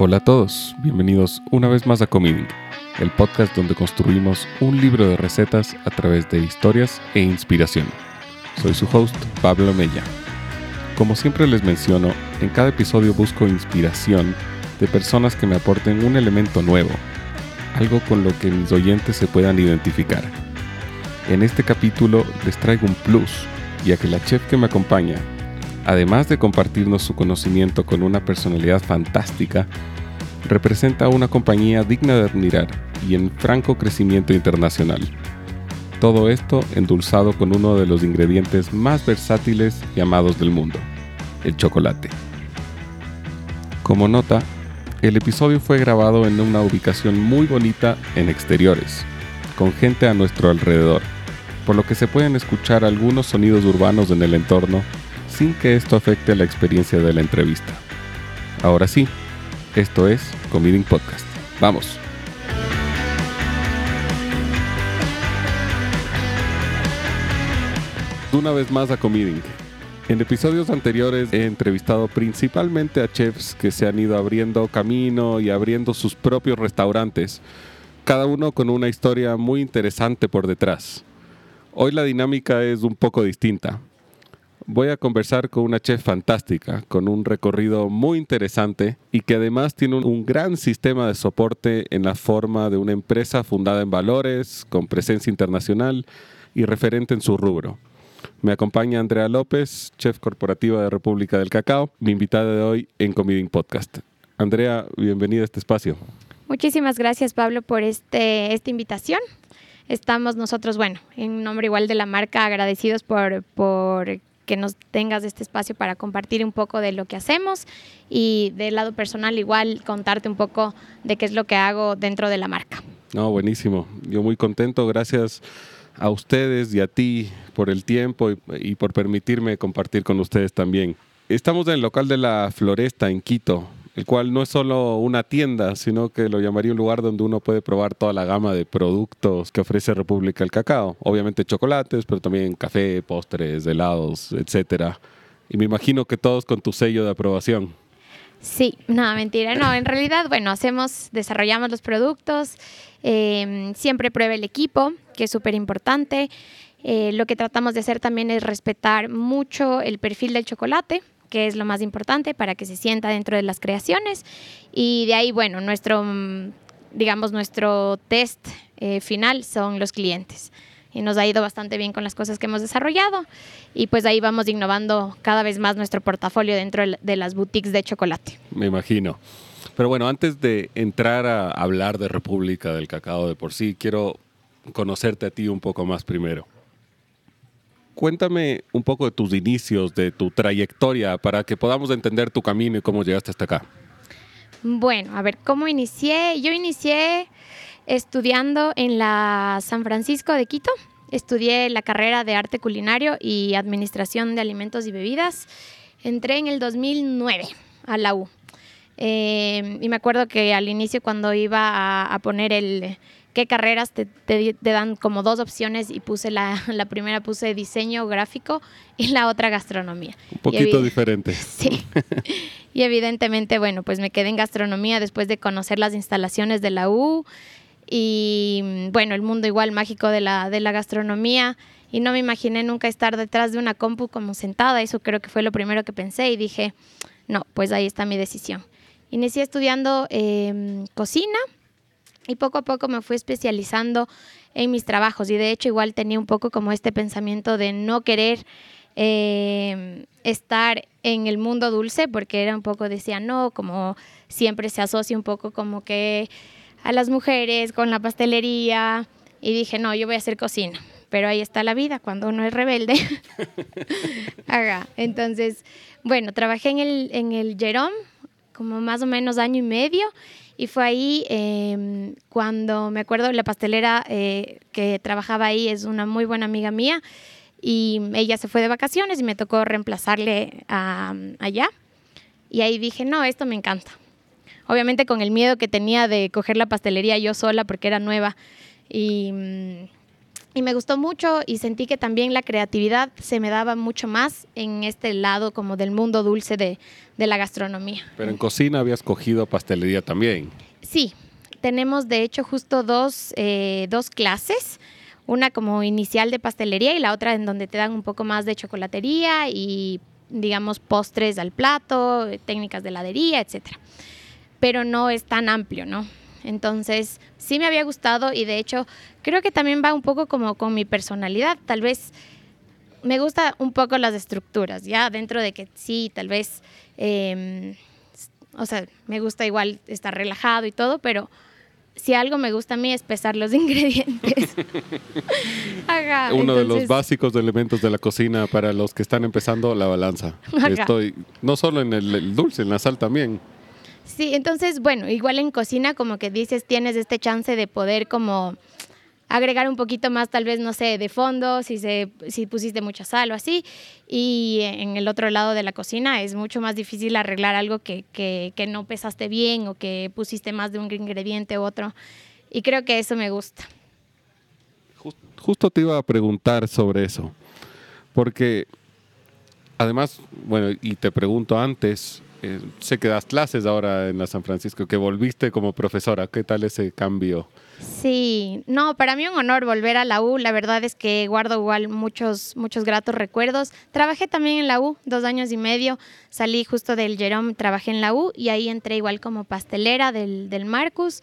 Hola a todos, bienvenidos una vez más a Comiding, el podcast donde construimos un libro de recetas a través de historias e inspiración. Soy su host, Pablo Mella. Como siempre les menciono, en cada episodio busco inspiración de personas que me aporten un elemento nuevo, algo con lo que mis oyentes se puedan identificar. En este capítulo les traigo un plus, ya que la chef que me acompaña además de compartirnos su conocimiento con una personalidad fantástica, representa una compañía digna de admirar y en franco crecimiento internacional. Todo esto endulzado con uno de los ingredientes más versátiles y amados del mundo, el chocolate. Como nota, el episodio fue grabado en una ubicación muy bonita en exteriores, con gente a nuestro alrededor, por lo que se pueden escuchar algunos sonidos urbanos en el entorno sin que esto afecte la experiencia de la entrevista. Ahora sí, esto es Comiding Podcast. Vamos. Una vez más a Comiding. En episodios anteriores he entrevistado principalmente a chefs que se han ido abriendo camino y abriendo sus propios restaurantes, cada uno con una historia muy interesante por detrás. Hoy la dinámica es un poco distinta voy a conversar con una chef fantástica, con un recorrido muy interesante y que además tiene un, gran sistema de soporte en la forma de una empresa fundada en valores, con presencia internacional y referente en su rubro. Me acompaña Andrea López, chef corporativa de República del Cacao, mi invitada de hoy en Comiding Podcast. Andrea, bienvenida a este espacio. Muchísimas gracias, Pablo, por este, esta invitación estamos nosotros, bueno, en nombre igual de la marca, agradecidos por, por que nos tengas este espacio para compartir un poco de lo que hacemos y del lado personal igual contarte un poco de qué es lo que hago dentro de la marca. No, buenísimo. Yo muy contento. Gracias a ustedes y a ti por el tiempo y, por permitirme compartir con ustedes también. Estamos en el local de la Floresta en Quito, el cual no es solo una tienda, sino que lo llamaría un lugar donde uno puede probar toda la gama de productos que ofrece República del Cacao. Obviamente chocolates, pero también café, postres, helados, etcétera. Y me imagino que todos con tu sello de aprobación. Sí, no, mentira. No, en realidad, bueno, hacemos, desarrollamos los productos, em, siempre prueba el equipo, que es súper importante. Eh, lo que tratamos de hacer también es respetar mucho el perfil del chocolate, que es lo más importante para que se sienta dentro de las creaciones. Y de ahí, bueno, nuestro, mm, digamos, nuestro test eh, final son los clientes. Y nos ha ido bastante bien con las cosas que hemos desarrollado. Y pues ahí vamos innovando cada vez más nuestro portafolio dentro de las boutiques de chocolate. Me imagino. Pero bueno, antes de entrar a hablar de República del Cacao de por sí, quiero conocerte a ti un poco más primero cuéntame un poco de tus inicios, de tu trayectoria, para que podamos entender tu camino y cómo llegaste hasta acá. Bueno, a ver, ¿cómo inicié? Yo inicié estudiando en la San Francisco de Quito. Estudié la carrera de arte culinario y administración de alimentos y bebidas. Entré en el 2009 a la U. Eh, y me acuerdo que al inicio cuando iba a poner el, qué carreras te, dan como dos opciones y puse la, la, primera puse diseño gráfico y la otra gastronomía. Un poquito diferente. Sí. y evidentemente, bueno, pues me quedé en gastronomía después de conocer las instalaciones de la U y bueno, el mundo igual mágico de la, de la gastronomía y no me imaginé nunca estar detrás de una compu como sentada, eso creo que fue lo primero que pensé y dije, no, pues ahí está mi decisión. Inicié estudiando em, cocina y poco a poco me fui especializando en mis trabajos y de hecho igual tenía un poco como este pensamiento de no querer eh, estar en el mundo dulce porque era un poco, decía, no, como siempre se asocia un poco como que a las mujeres con la pastelería y dije, no, yo voy a hacer cocina. Pero ahí está la vida cuando uno es rebelde. Entonces, bueno, trabajé en el, en el Jerome como más o menos año y medio y fue ahí em, cuando me acuerdo, la pastelera eh, que trabajaba ahí es una muy buena amiga mía y ella se fue de vacaciones y me tocó reemplazarle allá. Y ahí dije, no, esto me encanta. Obviamente con el miedo que tenía de coger la pastelería yo sola porque era nueva. Y, y me gustó mucho y sentí que también la creatividad se me daba mucho más en este lado como del mundo dulce de, de la gastronomía. Pero en cocina habías cogido pastelería también. Sí, tenemos de hecho justo dos, eh, dos clases, una como inicial de pastelería y la otra en donde te dan un poco más de chocolatería y digamos postres al plato, técnicas de heladería, etcétera. Pero no es tan amplio, ¿no? Entonces, sí me había gustado y de hecho creo que también va un poco como con mi personalidad. Tal vez me gusta un poco las estructuras, ya dentro de que sí, tal vez, em, o sea, me gusta igual estar relajado y todo, pero si algo me gusta a mí es pesar los ingredientes. Uno de los básicos elementos de la cocina para los que están empezando, la balanza. Estoy no solo en el, dulce, en la sal también. Sí, entonces, bueno, igual en cocina como que dices, tienes este chance de poder como agregar un poquito más, tal vez, no sé, de fondo, si, se, si pusiste mucha sal o así. Y en el otro lado de la cocina es mucho más difícil arreglar algo que, que, que no pesaste bien o que pusiste más de un ingrediente u otro. Y creo que eso me gusta. Justo te iba a preguntar sobre eso, porque además, bueno, y te pregunto antes, eh, sé que das clases ahora en la San Francisco, que volviste como profesora. ¿Qué tal ese cambio? Sí, no, para mí un honor volver a la U. La verdad es que guardo igual muchos, muchos gratos recuerdos. Trabajé también en la U dos años y medio. Salí justo del Jerome, trabajé en la U y ahí entré igual como pastelera del, del Marcus.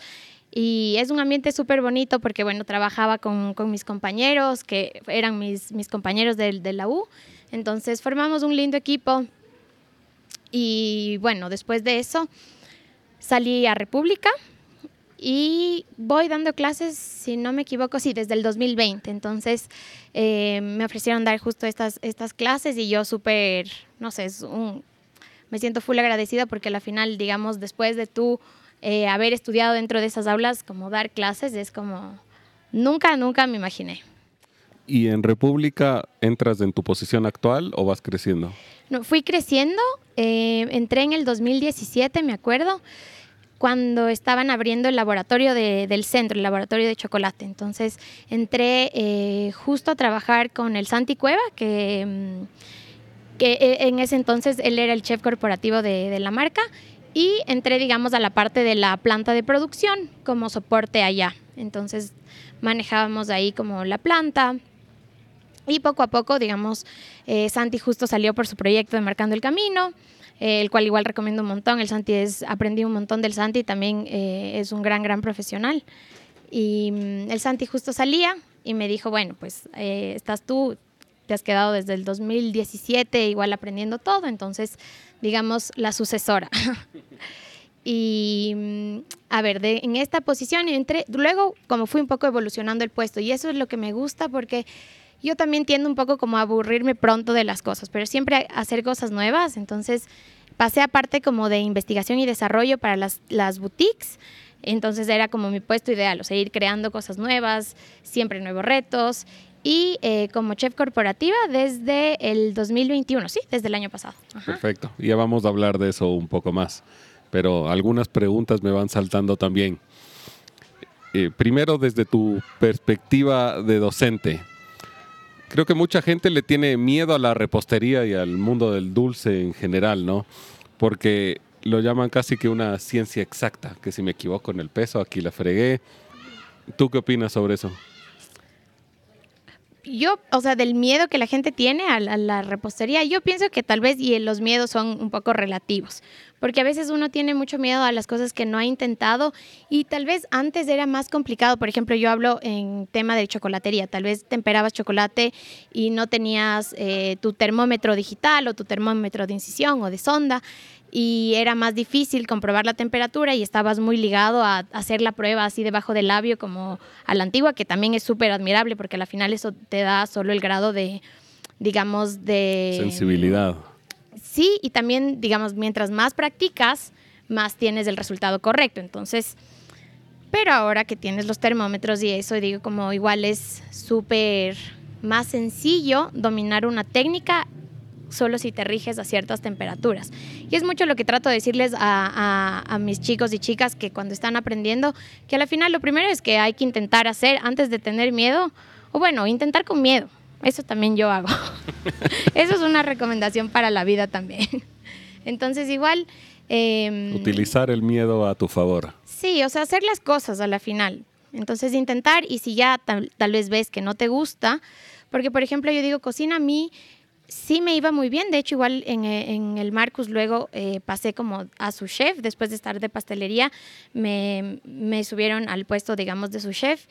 Y es un ambiente súper bonito porque, bueno, trabajaba con, con, mis compañeros, que eran mis, mis compañeros de, de la U. Entonces formamos un lindo equipo. Y bueno, después de eso salí a República y voy dando clases, si no me equivoco, sí, desde el 2020. Entonces eh, me ofrecieron dar justo estas, estas clases y yo súper, no sé, me siento full agradecida porque al final, digamos, después de tú eh, haber estudiado dentro de esas aulas, como dar clases es como, nunca, nunca me imaginé. ¿Y en República entras en tu posición actual o vas creciendo? No, fui creciendo, eh, entré en el 2017, me acuerdo, cuando estaban abriendo el laboratorio del centro, el laboratorio de chocolate. Entonces entré eh, justo a trabajar con el Santi Cueva, que, mm, que eh, en ese entonces él era el chef corporativo de, de la marca, y entré, digamos, a la parte de la planta de producción como soporte allá. Entonces manejábamos ahí como la planta, y poco a poco, digamos, eh, Santi justo salió por su proyecto de Marcando el Camino, eh, el cual igual recomiendo un montón. El Santi es, aprendí un montón del Santi, también eh, es un gran, gran profesional. Y mm, el Santi justo salía y me dijo, bueno, pues estás tú, te has quedado desde el 2017 igual aprendiendo todo, entonces, digamos, la sucesora. y mm, a ver, en esta posición entré, luego como fui un poco evolucionando el puesto y eso es lo que me gusta porque yo también tiendo un poco como a aburrirme pronto de las cosas, pero siempre hacer cosas nuevas. Entonces pasé aparte como de investigación y desarrollo para las, las boutiques. Entonces era como mi puesto ideal, o sea, ir creando cosas nuevas, siempre nuevos retos. Y eh, como chef corporativa desde el 2021, sí, desde el año pasado. Perfecto, ya vamos a hablar de eso un poco más, pero algunas preguntas me van saltando también. Eh, primero, desde tu perspectiva de docente, creo que mucha gente le tiene miedo a la repostería y al mundo del dulce en general, ¿no? Porque lo llaman casi que una ciencia exacta, que si me equivoco en el peso, aquí la fregué. ¿Tú qué opinas sobre eso? Yo, o sea, del miedo que la gente tiene a la, repostería, yo pienso que tal vez y los miedos son un poco relativos, porque a veces uno tiene mucho miedo a las cosas que no ha intentado y tal vez antes era más complicado. Por ejemplo, yo hablo en tema de chocolatería, tal vez temperabas chocolate y no tenías eh, tu termómetro digital o tu termómetro de incisión o de sonda y era más difícil comprobar la temperatura y estabas muy ligado a hacer la prueba así debajo del labio como a la antigua, que también es súper admirable porque al final eso te da solo el grado de, digamos, de... Sensibilidad. Sí, y también, digamos, mientras más practicas, más tienes el resultado correcto. Entonces, pero ahora que tienes los termómetros y eso, digo, como igual es súper más sencillo dominar una técnica solo si te riges a ciertas temperaturas. Y es mucho lo que trato de decirles a, mis chicos y chicas que cuando están aprendiendo, que al final lo primero es que hay que intentar hacer antes de tener miedo. O bueno, intentar con miedo. Eso también yo hago. Eso es una recomendación para la vida también. Entonces igual... Em, Utilizar el miedo a tu favor. Sí, o sea, hacer las cosas a la final. Entonces intentar y si ya tal, vez ves que no te gusta, porque por ejemplo yo digo, cocina a mí sí me iba muy bien. De hecho, igual en, eh, el Marcus luego eh, pasé como a su chef. Después de estar de pastelería, me, subieron al puesto, digamos, de su chef.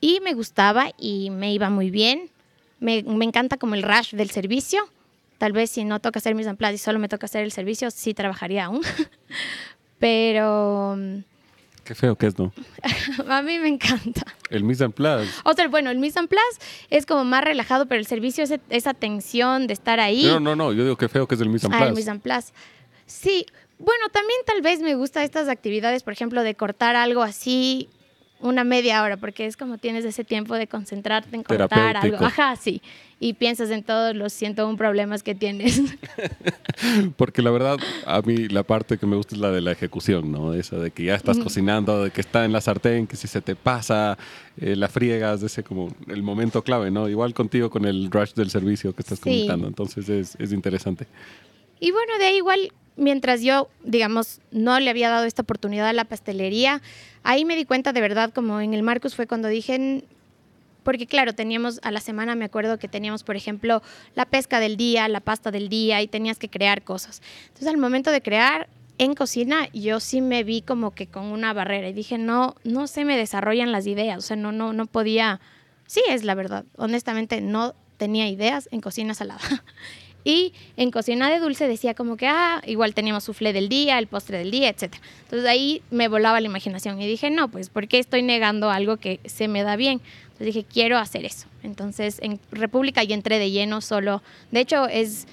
Y me gustaba y me iba muy bien. Me, encanta como el rush del servicio. Tal vez si no toca hacer mis en y solo me toca hacer el servicio, sí trabajaría aún. Pero Qué feo que es, ¿no? a mí me encanta. El mise en place. O sea, bueno, el mise en place es como más relajado, pero el servicio es esa tensión de estar ahí. No, no, no, yo digo qué feo que es el mise en place. Ah, el mise en place. Sí, bueno, también tal vez me gusta estas actividades, por ejemplo, de cortar algo así una media hora, porque es como tienes ese tiempo de concentrarte en cortar algo. Ajá, sí. Y piensas en todos los 101 problemas que tienes. porque la verdad, a mí la parte que me gusta es la de la ejecución, ¿no? Esa de que ya estás cocinando, de que está en la sartén, que si se te pasa, eh, la friegas, ese como el momento clave, ¿no? Igual contigo con el rush del servicio que estás comentando. Entonces es, es interesante. Y bueno, de ahí igual mientras yo, digamos, no le había dado esta oportunidad a la pastelería, ahí me di cuenta de verdad, como en el Marcus fue cuando dije, porque claro, teníamos a la semana, me acuerdo que teníamos, por ejemplo, la pesca del día, la pasta del día y tenías que crear cosas. Entonces, al momento de crear en cocina, yo sí me vi como que con una barrera y dije, no, no se me desarrollan las ideas, o sea, no, no, no podía, sí es la verdad, honestamente no tenía ideas en cocina salada. Y en cocina de dulce decía como que, ah, igual teníamos soufflé del día, el postre del día, etc. Entonces ahí me volaba la imaginación y dije, no, pues, ¿por qué estoy negando algo que se me da bien? Entonces dije, quiero hacer eso. Entonces en República y entré de lleno solo. De hecho, es,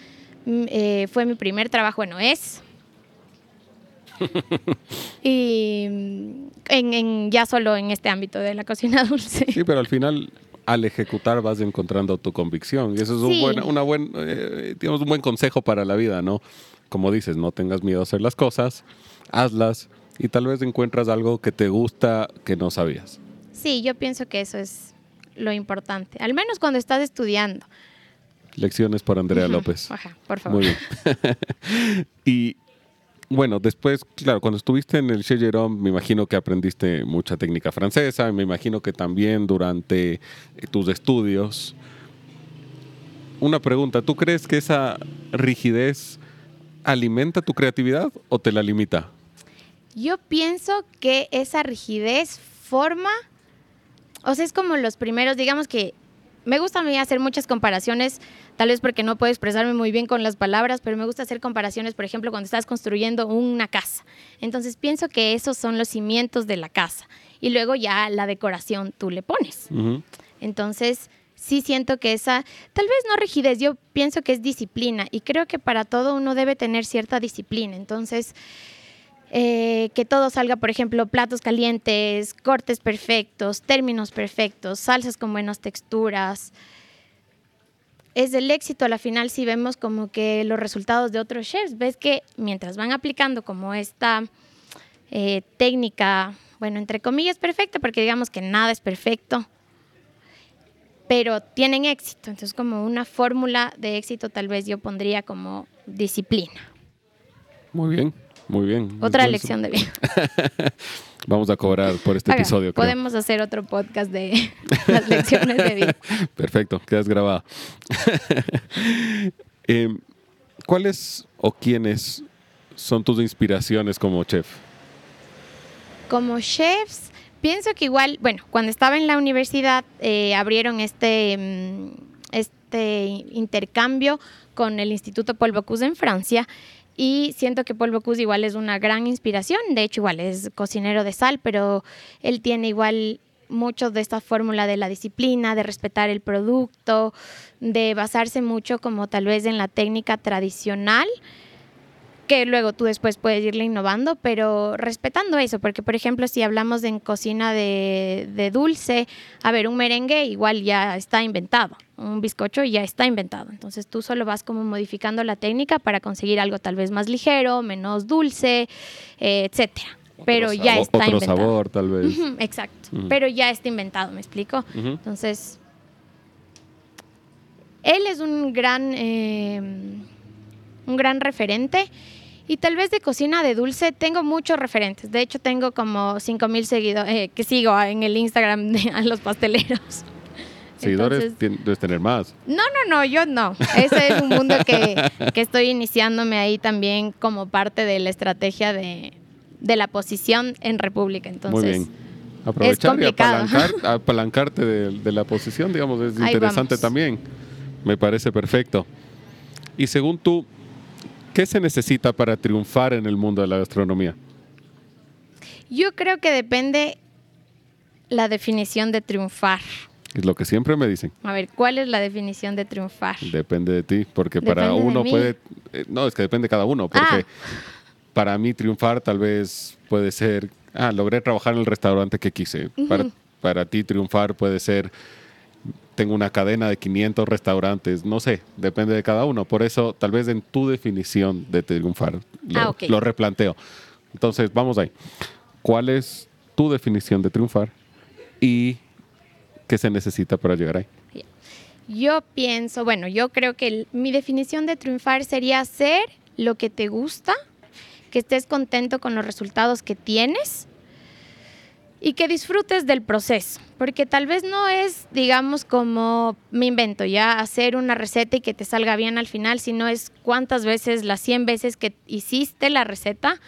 mm, eh, fue mi primer trabajo, bueno, es. y mm, en, en, ya solo en este ámbito de la cocina dulce. Sí, pero al final al ejecutar vas encontrando tu convicción. Y eso es un, buen, una buen, eh, un buen consejo para la vida, ¿no? Como dices, no tengas miedo a hacer las cosas, hazlas y tal vez encuentras algo que te gusta que no sabías. Sí, yo pienso que eso es lo importante, al menos cuando estás estudiando. Lecciones por Andrea López. Ajá, por favor. Muy bien. y bueno, después, claro, cuando estuviste en el Chez me imagino que aprendiste mucha técnica francesa, me imagino que también durante eh, tus estudios. Una pregunta, ¿tú crees que esa rigidez alimenta tu creatividad o te la limita? Yo pienso que esa rigidez forma, o sea, es como los primeros, digamos que me gusta a mí hacer muchas comparaciones, tal vez porque no puedo expresarme muy bien con las palabras, pero me gusta hacer comparaciones, por ejemplo, cuando estás construyendo una casa. Entonces pienso que esos son los cimientos de la casa y luego ya la decoración tú le pones. Entonces sí siento que esa, tal vez no rigidez, yo pienso que es disciplina y creo que para todo uno debe tener cierta disciplina. Entonces... Eh, que todo salga, por ejemplo, platos calientes, cortes perfectos, términos perfectos, salsas con buenas texturas. Es el éxito a la final si vemos como que los resultados de otros chefs, ves que mientras van aplicando como esta eh, técnica, bueno, entre comillas perfecta, porque digamos que nada es perfecto, pero tienen éxito. Entonces como una fórmula de éxito tal vez yo pondría como disciplina. Muy bien. Muy bien. Otra lección de vida. Vamos a cobrar por este episodio. Podemos hacer otro podcast de las lecciones de vida. Perfecto, quedas grabado. Em, ¿Cuáles o quiénes son tus inspiraciones como chef? Como chefs, pienso que igual, bueno, cuando estaba en la universidad eh, abrieron este, mm, este intercambio con el Instituto Paul Bocuse en Francia y siento que Paul Bocuse igual es una gran inspiración, de hecho igual es cocinero de sal, pero él tiene igual mucho de esta fórmula de la disciplina, de respetar el producto, de basarse mucho como tal vez en la técnica tradicional que luego tú después puedes irle innovando, pero respetando eso, porque por ejemplo si hablamos en cocina de, de, dulce, a ver, un merengue igual ya está inventado, un bizcocho ya está inventado, entonces tú solo vas como modificando la técnica para conseguir algo tal vez más ligero, menos dulce, eh, etcétera. Pero ya está otro sabor, tal vez. exacto. Pero ya está inventado, ¿me explico? Entonces, él es un gran, eh, un gran referente. Y tal vez de cocina de dulce tengo muchos referentes. De hecho, tengo como 5 mil seguidores eh, que sigo en el Instagram de a los pasteleros. Seguidores Entonces, debes tener más. No, no, no, yo no. Ese es un mundo que, que, estoy iniciándome ahí también como parte de la estrategia de, de la posición en República. Entonces, Muy bien. Aprovechar y apalancar, apalancarte de, de, la posición, digamos, es interesante también. Me parece perfecto. Y según tú, ¿qué se necesita para triunfar en el mundo de la gastronomía? Yo creo que depende la definición de triunfar. Es lo que siempre me dicen. A ver, ¿cuál es la definición de triunfar? Depende de ti, porque para uno puede... Eh, no, es que depende de cada uno, porque ah. para mí triunfar tal vez puede ser, ah, logré trabajar en el restaurante que quise. para, para ti triunfar puede ser, tengo una cadena de 500 restaurantes, no sé, depende de cada uno. Por eso, tal vez en tu definición de triunfar, lo, ah, lo replanteo. Entonces, vamos ahí. ¿Cuál es tu definición de triunfar? Y ¿Qué se necesita para llegar ahí? Yo pienso, bueno, yo creo que mi definición de triunfar sería hacer lo que te gusta, que estés contento con los resultados que tienes y que disfrutes del proceso, porque tal vez no es, digamos, como me invento ya, hacer una receta y que te salga bien al final, sino es cuántas veces, las 100 veces que hiciste la receta,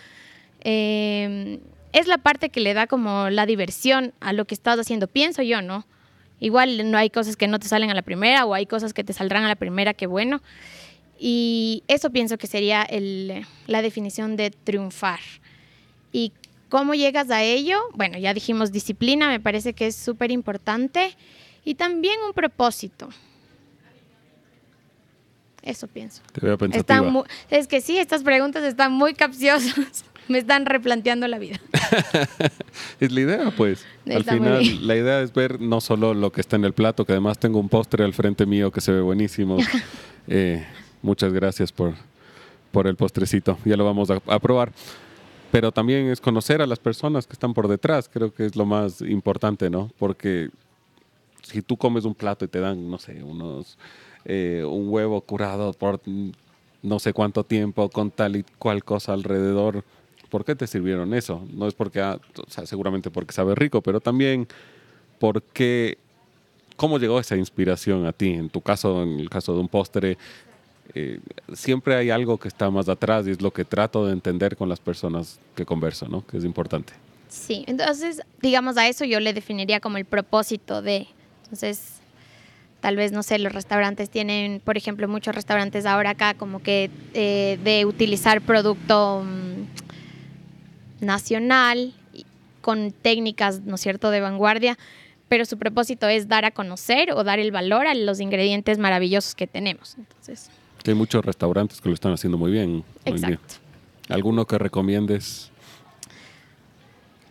eh, es la parte que le da como la diversión a lo que estás haciendo, pienso yo, ¿no? Igual no hay cosas que no te salen a la primera o hay cosas que te saldrán a la primera, que bueno. Y eso pienso que sería la definición de triunfar. ¿Y cómo llegas a ello? Bueno, ya dijimos disciplina, me parece que es súper importante. Y también un propósito. Eso pienso. Te veo pensativa. es que sí, estas preguntas están muy capciosas me están replanteando la vida. es la idea, pues. al final, la idea es ver no solo lo que está en el plato, que además tengo un postre al frente mío que se ve buenísimo. Eh, muchas gracias por, por el postrecito. Ya lo vamos a, a probar. Pero también es conocer a las personas que están por detrás. Creo que es lo más importante, ¿no? Porque si tú comes un plato y te dan, no sé, unos eh, un huevo curado por no sé cuánto tiempo con tal y cual cosa alrededor, ¿Por qué te sirvieron eso? No es porque, ah, sea, seguramente porque sabe rico, pero también porque, ¿cómo llegó esa inspiración a ti? En tu caso, en el caso de un postre, eh, siempre hay algo que está más atrás y es lo que trato de entender con las personas que converso, ¿no? Que es importante. Sí, entonces, digamos, a eso yo le definiría como el propósito de, entonces, tal vez, no sé, los restaurantes tienen, por ejemplo, muchos restaurantes ahora acá como que eh, de utilizar producto mm, nacional, con técnicas, ¿no es cierto?, de vanguardia, pero su propósito es dar a conocer o dar el valor a los ingredientes maravillosos que tenemos. Entonces, hay muchos restaurantes que lo están haciendo muy bien. Exacto. ¿Alguno que recomiendes?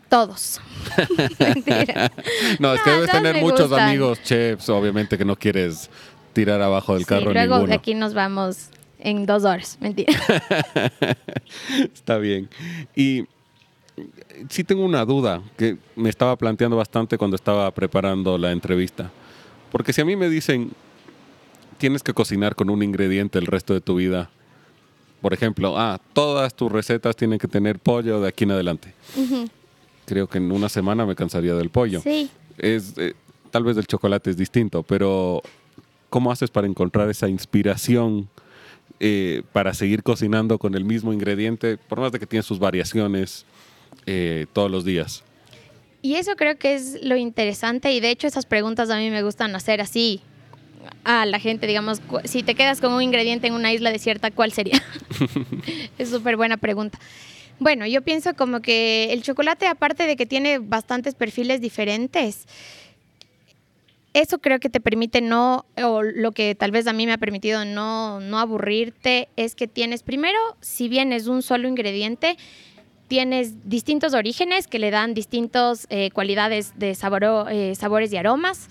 Todos. Mentira. no, es que debes tener muchos amigos chefs, obviamente que no quieres tirar abajo del carro. luego de aquí nos vamos en dos horas. Mentira. Está bien. Y sí tengo una duda que me estaba planteando bastante cuando estaba preparando la entrevista. Porque si a mí me dicen, tienes que cocinar con un ingrediente el resto de tu vida, por ejemplo, ah, todas tus recetas tienen que tener pollo de aquí en adelante. Creo que en una semana me cansaría del pollo. Sí. Es, eh, tal vez el chocolate es distinto, pero ¿cómo haces para encontrar esa inspiración eh, para seguir cocinando con el mismo ingrediente, por más de que tiene sus variaciones? Eh, todos los días. Y eso creo que es lo interesante y de hecho esas preguntas a mí me gustan hacer así a la gente, digamos, si te quedas con un ingrediente en una isla desierta, ¿cuál sería? es súper buena pregunta. Bueno, yo pienso como que el chocolate, aparte de que tiene bastantes perfiles diferentes, eso creo que te permite no, o lo que tal vez a mí me ha permitido no, no aburrirte, es que tienes primero, si bien es un solo ingrediente, tienes distintos orígenes que le dan distintas eh, cualidades de sabor, eh, sabores y aromas.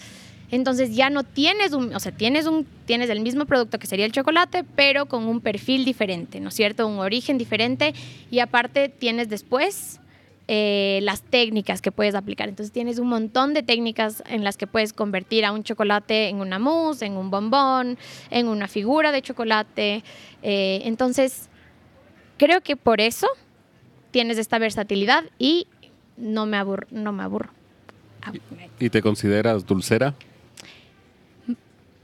Entonces ya no tienes un, o sea, tienes un, tienes el mismo producto que sería el chocolate, pero con un perfil diferente, ¿no es cierto? Un origen diferente y aparte tienes después eh, las técnicas que puedes aplicar. Entonces tienes un montón de técnicas en las que puedes convertir a un chocolate en una mousse, en un bombón, en una figura de chocolate. Eh, entonces, creo que por eso tienes esta versatilidad y no me aburro. No me aburro. ¿Y te consideras dulcera?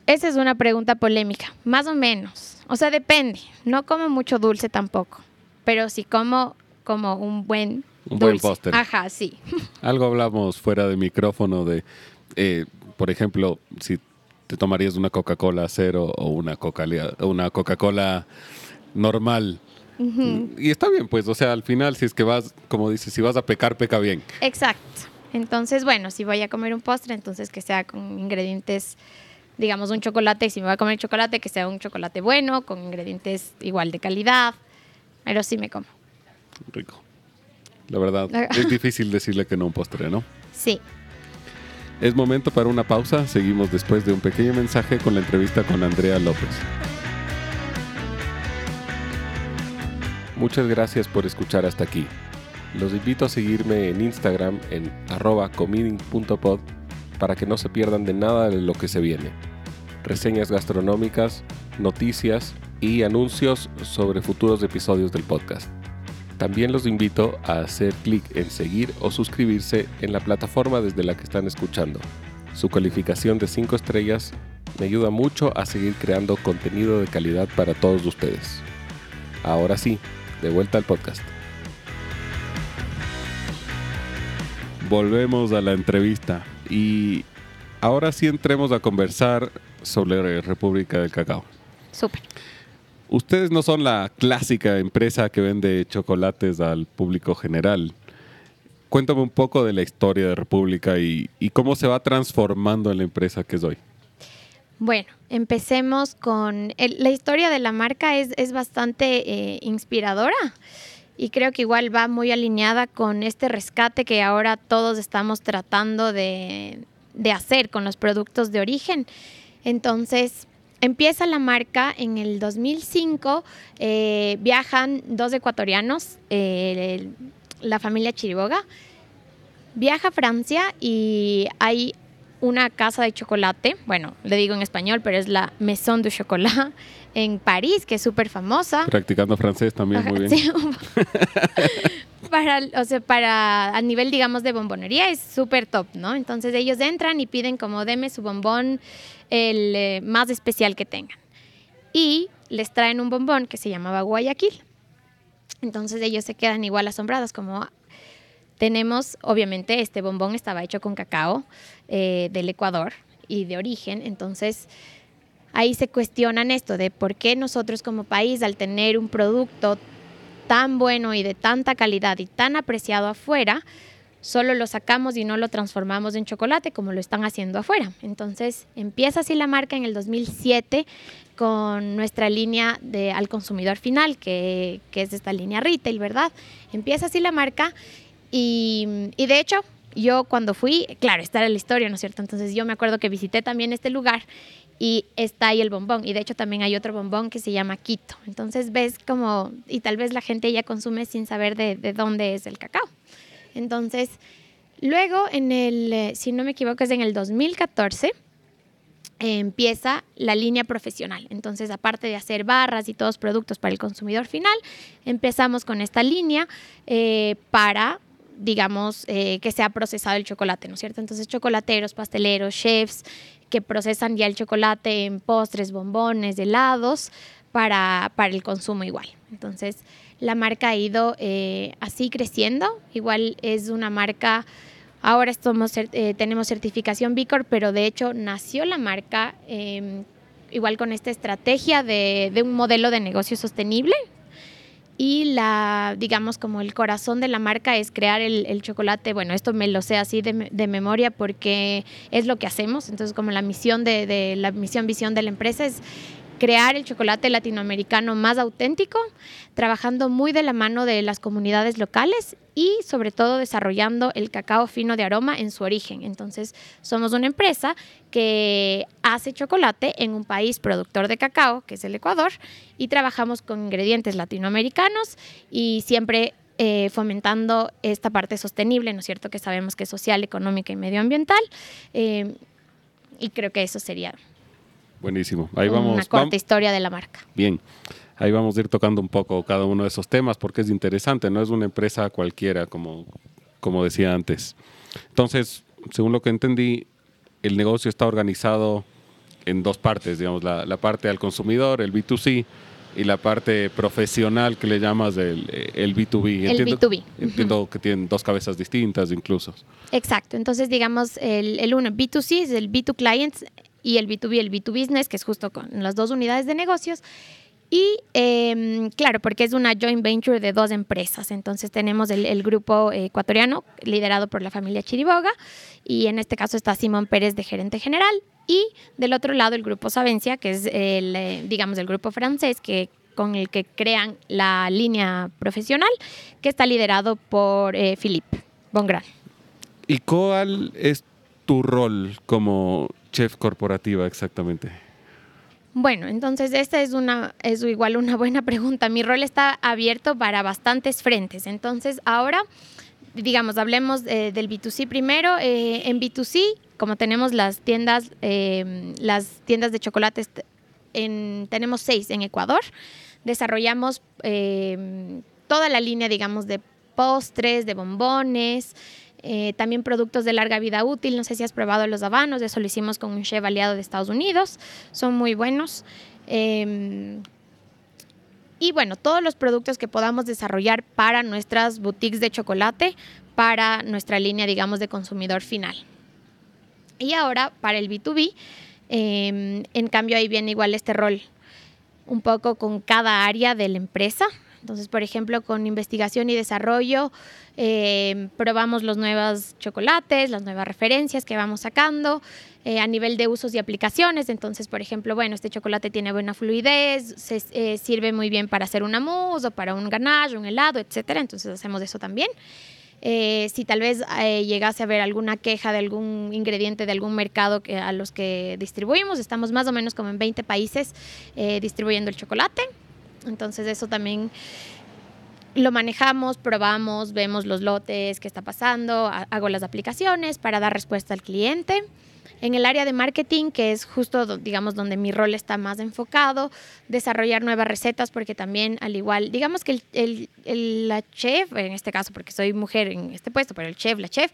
Esa es una pregunta polémica, más o menos. O sea, depende. No como mucho dulce tampoco, pero sí como, como un buen un buen póster. Ajá, sí. Algo hablamos fuera de micrófono de, eh, por ejemplo, si te tomarías una Coca-Cola cero o una Coca-Cola una Coca normal. Y está bien, pues, o sea, al final, si es que vas, como dices, si vas a pecar, peca bien. Exacto. Entonces, bueno, si voy a comer un postre, entonces que sea con ingredientes, digamos, un chocolate. Si me voy a comer chocolate, que sea un chocolate bueno, con ingredientes igual de calidad. Pero sí me como. Rico. La verdad, es difícil decirle que no a un postre, ¿no? Sí. Es momento para una pausa. Seguimos después de un pequeño mensaje con la entrevista con Andrea López. Muchas gracias por escuchar hasta aquí. Los invito a seguirme en Instagram en arroba comiding.pod para que no se pierdan de nada de lo que se viene. Reseñas gastronómicas, noticias y anuncios sobre futuros episodios del podcast. También los invito a hacer clic en seguir o suscribirse en la plataforma desde la que están escuchando. Su calificación de 5 estrellas me ayuda mucho a seguir creando contenido de calidad para todos ustedes. Ahora sí, de vuelta al podcast. Volvemos a la entrevista y ahora sí entremos a conversar sobre la República del Cacao. Súper. Ustedes no son la clásica empresa que vende chocolates al público general. Cuéntame un poco de la historia de República y, cómo se va transformando en la empresa que es hoy. Bueno, empecemos con... la historia de la marca es, bastante eh, inspiradora y creo que igual va muy alineada con este rescate que ahora todos estamos tratando de, de hacer con los productos de origen. Entonces, Empieza la marca en el 2005, eh, viajan dos ecuatorianos, eh, la familia Chiriboga, viaja a Francia y hay una casa de chocolate, bueno, le digo en español, pero es la Maison du Chocolat en París, que es súper famosa. Practicando francés también, muy bien. para, o sea, para a nivel, digamos, de bombonería es súper top, ¿no? Entonces ellos entran y piden como deme su bombón el eh, más especial que tengan. Y les traen un bombón que se llamaba Guayaquil. Entonces ellos se quedan igual asombrados como tenemos, obviamente, este bombón estaba hecho con cacao eh, del Ecuador y de origen, entonces ahí se cuestionan esto de por qué nosotros como país, al tener un producto tan bueno y de tanta calidad y tan apreciado afuera, solo lo sacamos y no lo transformamos en chocolate como lo están haciendo afuera. Entonces empieza así la marca en el 2007 con nuestra línea al consumidor final, que, es esta línea retail, ¿verdad? Empieza así la marca y, y de hecho yo cuando fui, claro, esta era la historia, ¿no es cierto? Entonces yo me acuerdo que visité también este lugar y está ahí el bombón. Y de hecho también hay otro bombón que se llama Quito. Entonces ves como, y tal vez la gente ya consume sin saber de, de dónde es el cacao. Entonces, luego en el, eh, si no me equivoco, es en el 2014 empieza la línea profesional. Entonces, aparte de hacer barras y todos productos para el consumidor final, empezamos con esta línea eh, para, digamos, eh, que sea procesado el chocolate, ¿no es cierto? Entonces, chocolateros, pasteleros, chefs que procesan ya el chocolate en postres, bombones, helados, para, para el consumo igual. Entonces, la marca ha ido eh, así creciendo. Igual es una marca, ahora estamos, eh, tenemos certificación Bicor, pero de hecho nació la marca em, igual con esta estrategia de, un modelo de negocio sostenible. Y la, digamos, como el corazón de la marca es crear el, chocolate. Bueno, esto me lo sé así de, memoria porque es lo que hacemos. Entonces, como la misión de, de la misión, visión de la empresa es crear el chocolate latinoamericano más auténtico, trabajando muy de la mano de las comunidades locales y sobre todo desarrollando el cacao fino de aroma en su origen. Entonces, somos una empresa que hace chocolate en un país productor de cacao, que es el Ecuador, y trabajamos con ingredientes latinoamericanos y siempre eh, fomentando esta parte sostenible, ¿no es cierto? Que sabemos que es social, económica y medioambiental. Eh, y creo que eso sería Buenísimo. Ahí vamos. Una corta historia de la marca. Bien. Ahí vamos a ir tocando un poco cada uno de esos temas porque es interesante, no es una empresa cualquiera, como, como decía antes. Entonces, según lo que entendí, el negocio está organizado en dos partes, digamos, la, la parte al consumidor, el B2C, y la parte profesional que le llamas el, el B2B. El entiendo, B2B. Entiendo que tienen dos cabezas distintas incluso. Exacto. Entonces, digamos, el, el uno, B2C, es el B2 Clients y el B2B, el B2 Business, que es justo con las dos unidades de negocios. Y eh, claro, porque es una joint venture de dos empresas. Entonces tenemos el, el, grupo ecuatoriano liderado por la familia Chiriboga y en este caso está Simón Pérez de gerente general y del otro lado el grupo Savencia, que es el, eh, digamos, el grupo francés que con el que crean la línea profesional, que está liderado por eh, Philippe Bongran. ¿Y cuál es tu rol como chef corporativa exactamente? Bueno, entonces esta es una es igual una buena pregunta. Mi rol está abierto para bastantes frentes. Entonces ahora, digamos, hablemos eh, del B2C primero. Eh, en B2C, como tenemos las tiendas, eh, las tiendas de chocolates, en, tenemos seis en Ecuador. Desarrollamos eh, toda la línea, digamos, de postres, de bombones. Eh, también productos de larga vida útil. No sé si has probado los habanos, eso lo hicimos con un chef aliado de Estados Unidos. Son muy buenos. Eh, y bueno, todos los productos que podamos desarrollar para nuestras boutiques de chocolate, para nuestra línea, digamos, de consumidor final. Y ahora, para el B2B, eh, en cambio, ahí viene igual este rol un poco con cada área de la empresa. Entonces, por ejemplo, con investigación y desarrollo, eh, probamos los nuevos chocolates, las nuevas referencias que vamos sacando eh, a nivel de usos y aplicaciones. Entonces, por ejemplo, bueno, este chocolate tiene buena fluidez, se, eh, sirve muy bien para hacer una mousse o para un ganache, un helado, etcétera. Entonces, hacemos eso también. Eh, si tal vez eh, llegase a haber alguna queja de algún ingrediente de algún mercado que, a los que distribuimos, estamos más o menos como en 20 países eh, distribuyendo el chocolate. Entonces eso también lo manejamos, probamos, vemos los lotes, qué está pasando, hago las aplicaciones para dar respuesta al cliente. En el área de marketing, que es justo, digamos, donde mi rol está más enfocado, desarrollar nuevas recetas, porque también, al igual, digamos que el, el, el, la chef, en este caso, porque soy mujer en este puesto, pero el chef, la chef,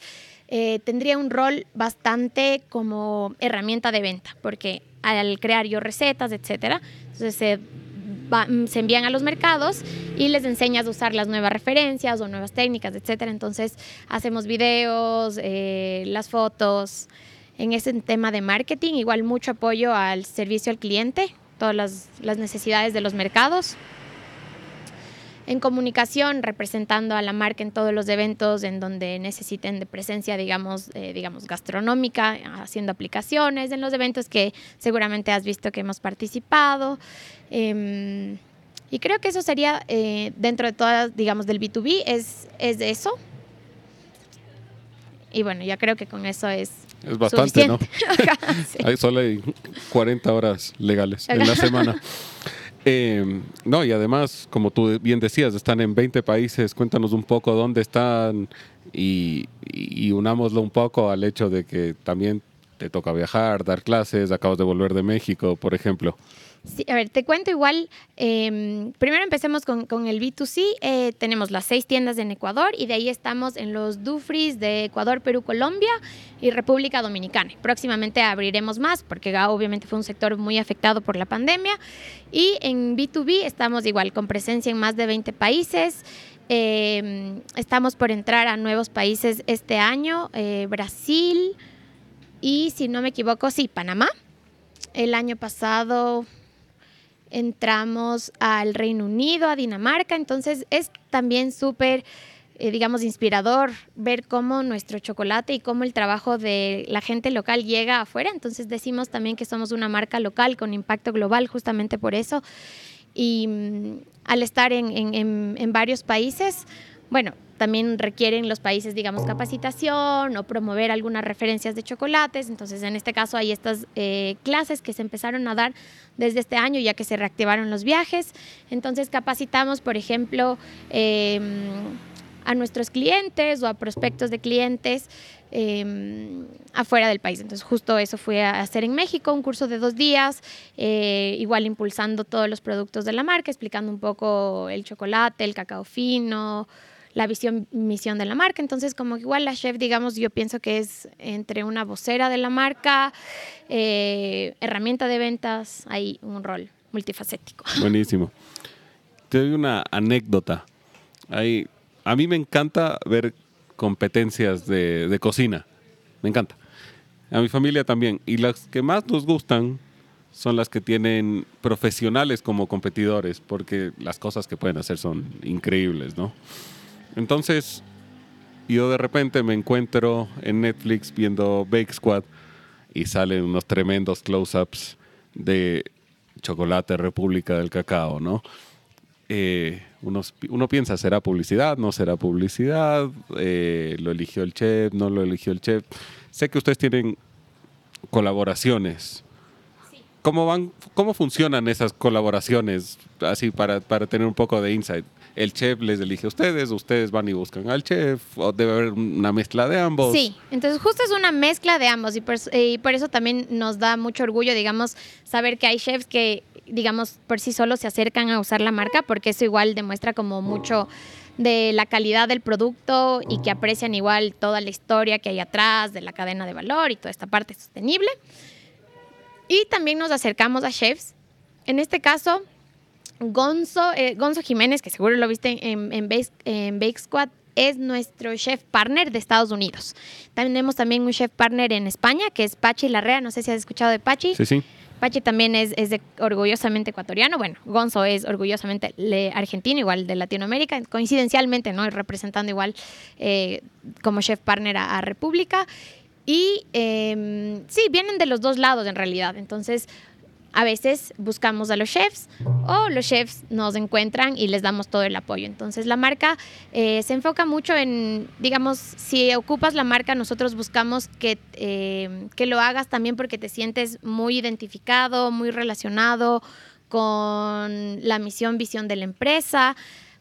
eh, tendría un rol bastante como herramienta de venta, porque al crear yo recetas, etcétera, entonces se Va, se envían a los mercados y les enseñas a usar las nuevas referencias o nuevas técnicas, etcétera. Entonces hacemos videos, eh, las fotos, en ese tema de marketing, igual mucho apoyo al servicio al cliente, todas las necesidades de los mercados. En comunicación, representando a la marca en todos los eventos en donde necesiten de presencia, digamos, eh, digamos gastronómica, haciendo aplicaciones, en los eventos que seguramente has visto que hemos participado. Eh, y creo que eso sería, eh, dentro de todas, digamos, del B2B, es, es eso. Y bueno, ya creo que con eso es es bastante, ¿no? sí. Hay solo hay 40 horas legales en la semana. Eh, no, y además, como tú bien decías, están en 20 países. Cuéntanos un poco dónde están y, y, unámoslo un poco al hecho de que también te toca viajar, dar clases, acabas de volver de México, por ejemplo. Sí, a ver, te cuento igual. Eh, primero empecemos con, con el B2C. Eh, tenemos las seis tiendas en Ecuador y de ahí estamos en los Dufris de Ecuador, Perú, Colombia y República Dominicana. Próximamente abriremos más porque obviamente fue un sector muy afectado por la pandemia. Y en B2B estamos igual con presencia en más de 20 países. Eh, estamos por entrar a nuevos países este año, eh, Brasil y si no me equivoco, sí, Panamá. El año pasado entramos al Reino Unido, a Dinamarca, entonces es también súper, eh, digamos, inspirador ver cómo nuestro chocolate y cómo el trabajo de la gente local llega afuera, entonces decimos también que somos una marca local con impacto global justamente por eso. Y mm, al estar en, en, en varios países, bueno, también requieren los países, digamos, capacitación o promover algunas referencias de chocolates. Entonces, en este caso hay estas eh, clases que se empezaron a dar desde este año, ya que se reactivaron los viajes. Entonces, capacitamos, por ejemplo, eh, a nuestros clientes o a prospectos de clientes em, afuera del país. Entonces justo eso fue a hacer en México, un curso de dos días, eh, igual impulsando todos los productos de la marca, explicando un poco el chocolate, el cacao fino, la visión, misión de la marca. Entonces, como igual la chef, digamos, yo pienso que es entre una vocera de la marca, eh, herramienta de ventas, hay un rol multifacético. Buenísimo. Te doy una anécdota. Hay, a mí me encanta ver competencias de, de cocina. Me encanta. A mi familia también. Y las que más nos gustan son las que tienen profesionales como competidores, porque las cosas que pueden hacer son increíbles, ¿no? Entonces, yo de repente me encuentro en Netflix viendo Bake Squad y salen unos tremendos close-ups de chocolate República del Cacao, ¿no? Eh, uno, piensa, ¿será publicidad? ¿No será publicidad? Eh, ¿Lo eligió el chef? ¿No lo eligió el chef? Sé que ustedes tienen colaboraciones. ¿Cómo, van, ¿Cómo funcionan esas colaboraciones? Así para, para tener un poco de insight el chef les elige a ustedes, ustedes van y buscan al chef, debe haber una mezcla de ambos. Sí, entonces justo es una mezcla de ambos y por, eso también nos da mucho orgullo, digamos, saber que hay chefs que, digamos, por sí solos se acercan a usar la marca, porque eso igual demuestra como mucho de la calidad del producto y que aprecian igual toda la historia que hay atrás de la cadena de valor y toda esta parte sostenible. Y también nos acercamos a chefs. En este caso, Gonzo, eh, Gonzo Jiménez, que seguro lo viste en, en, Bake, Squad, es nuestro chef partner de Estados Unidos. Tenemos también un chef partner en España, que es Pachi Larrea. No sé si has escuchado de Pachi. Sí, sí. Pachi también es, de orgullosamente ecuatoriano. Bueno, Gonzo es orgullosamente argentino, igual de Latinoamérica. Coincidencialmente, ¿no? Representando igual eh, como chef partner a, República. Y em, sí, vienen de los dos lados en realidad. Entonces, a veces buscamos a los chefs o los chefs nos encuentran y les damos todo el apoyo. Entonces la marca eh, se enfoca mucho en, digamos, si ocupas la marca, nosotros buscamos que, eh, que lo hagas también porque te sientes muy identificado, muy relacionado con la misión, visión de la empresa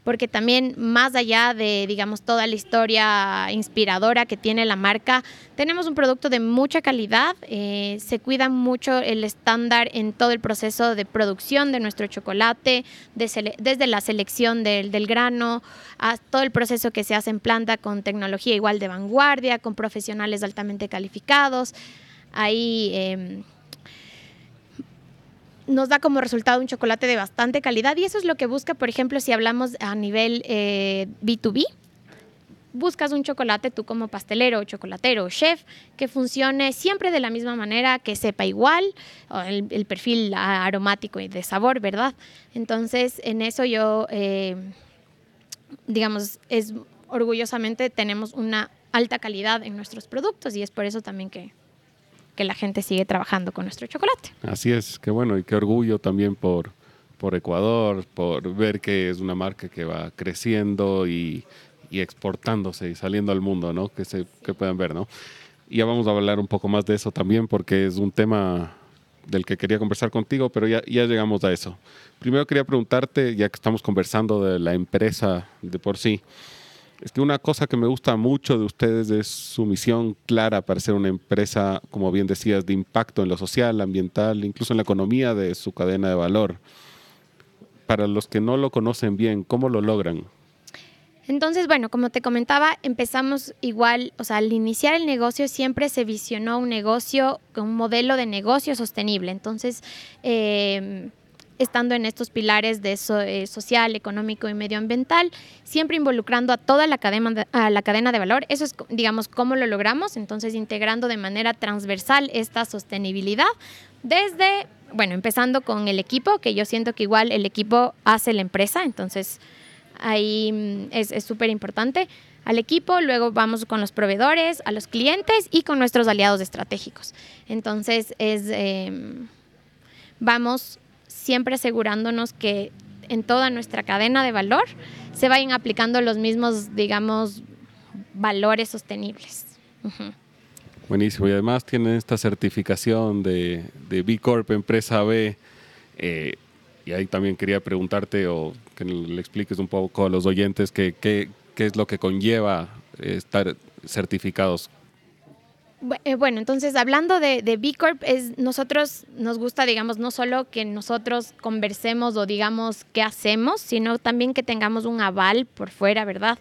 porque también más allá de, digamos, toda la historia inspiradora que tiene la marca, tenemos un producto de mucha calidad, eh, se cuida mucho el estándar en todo el proceso de producción de nuestro chocolate, desde la selección del, grano, a todo el proceso que se hace en planta con tecnología igual de vanguardia, con profesionales altamente calificados. Ahí... Em, nos da como resultado un chocolate de bastante calidad y eso es lo que busca, por ejemplo, si hablamos a nivel B2B. Eh, buscas un chocolate tú como pastelero, chocolatero o chef que funcione siempre de la misma manera, que sepa igual, el, perfil aromático y de sabor, ¿verdad? Entonces, en eso yo, eh, digamos, es orgullosamente tenemos una alta calidad en nuestros productos y es por eso también que, que la gente sigue trabajando con nuestro chocolate. Así es, qué bueno y qué orgullo también por, por Ecuador, por ver que es una marca que va creciendo y, y exportándose y saliendo al mundo, ¿no? Que, se, que puedan ver, ¿no? Ya vamos a hablar un poco más de eso también porque es un tema del que quería conversar contigo, pero ya, ya llegamos a eso. Primero quería preguntarte, ya que estamos conversando de la empresa de por sí, es que una cosa que me gusta mucho de ustedes es su misión clara para ser una empresa, como bien decías, de impacto en lo social, ambiental, incluso en la economía de su cadena de valor. Para los que no lo conocen bien, ¿cómo lo logran? Entonces, bueno, como te comentaba, empezamos igual, o sea, al iniciar el negocio siempre se visionó un negocio, un modelo de negocio sostenible. Entonces, eh, estando en estos pilares de eh, social, económico y medioambiental, siempre involucrando a toda la cadena, a la cadena de valor. Eso es, digamos, cómo lo logramos, entonces integrando de manera transversal esta sostenibilidad desde, bueno, empezando con el equipo, que yo siento que igual el equipo hace la empresa, entonces ahí mm, es súper importante al equipo, luego vamos con los proveedores, a los clientes y con nuestros aliados estratégicos. Entonces es, em, vamos siempre asegurándonos que en toda nuestra cadena de valor se vayan aplicando los mismos, digamos, valores sostenibles. Buenísimo. Y además tienen esta certificación de, de B Corp, empresa B. Eh, y ahí también quería preguntarte o que le expliques un poco a los oyentes qué qué es lo que conlleva estar certificados bueno, entonces hablando de, de, B Corp, es, nosotros nos gusta, digamos, no solo que nosotros conversemos o digamos qué hacemos, sino también que tengamos un aval por fuera, ¿verdad?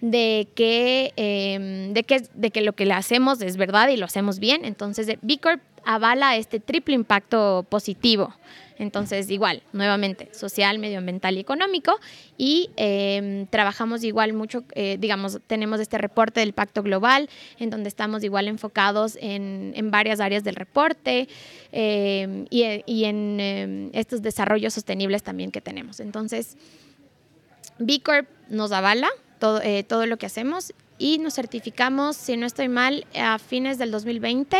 De que, em, de que, de que lo que le hacemos es verdad y lo hacemos bien. Entonces, B Corp avala este triple impacto positivo. Entonces, igual, nuevamente, social, medioambiental y económico. Y em, trabajamos igual mucho, eh, digamos, tenemos este reporte del Pacto Global, en donde estamos igual enfocados en, en varias áreas del reporte em, y, y, en em, estos desarrollos sostenibles también que tenemos. Entonces, B Corp nos avala todo, eh, todo lo que hacemos y nos certificamos, si no estoy mal, a fines del 2020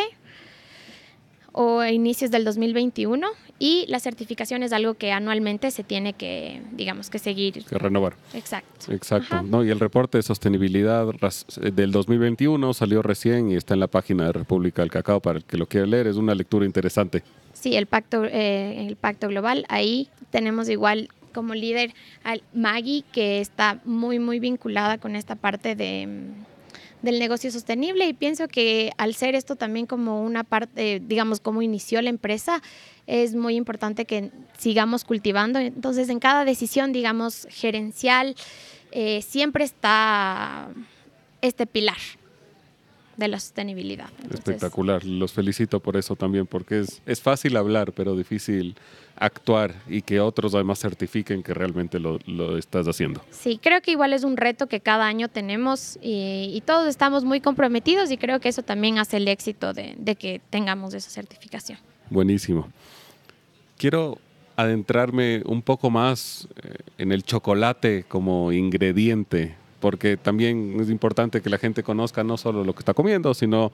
o a inicios del 2021 y la certificación es algo que anualmente se tiene que, digamos, que seguir. Que renovar. Exacto. Exacto. ¿no? Y el reporte de sostenibilidad del 2021 salió recién y está en la página de República del Cacao para el que lo quiera leer. Es una lectura interesante. Sí, el pacto, eh, el pacto global. Ahí tenemos igual como líder al Maggie, que está muy, muy vinculada con esta parte de del negocio sostenible y pienso que al ser esto también como una parte, digamos, como inició la empresa, es muy importante que sigamos cultivando. Entonces, en cada decisión, digamos, gerencial, eh, siempre está este pilar de la sostenibilidad. Espectacular, los felicito por eso también, porque es, es fácil hablar, pero difícil actuar y que otros además certifiquen que realmente lo, lo, estás haciendo. Sí, creo que igual es un reto que cada año tenemos y, y todos estamos muy comprometidos y creo que eso también hace el éxito de, de que tengamos esa certificación. Buenísimo. Quiero adentrarme un poco más eh, en el chocolate como ingrediente porque también es importante que la gente conozca no solo lo que está comiendo, sino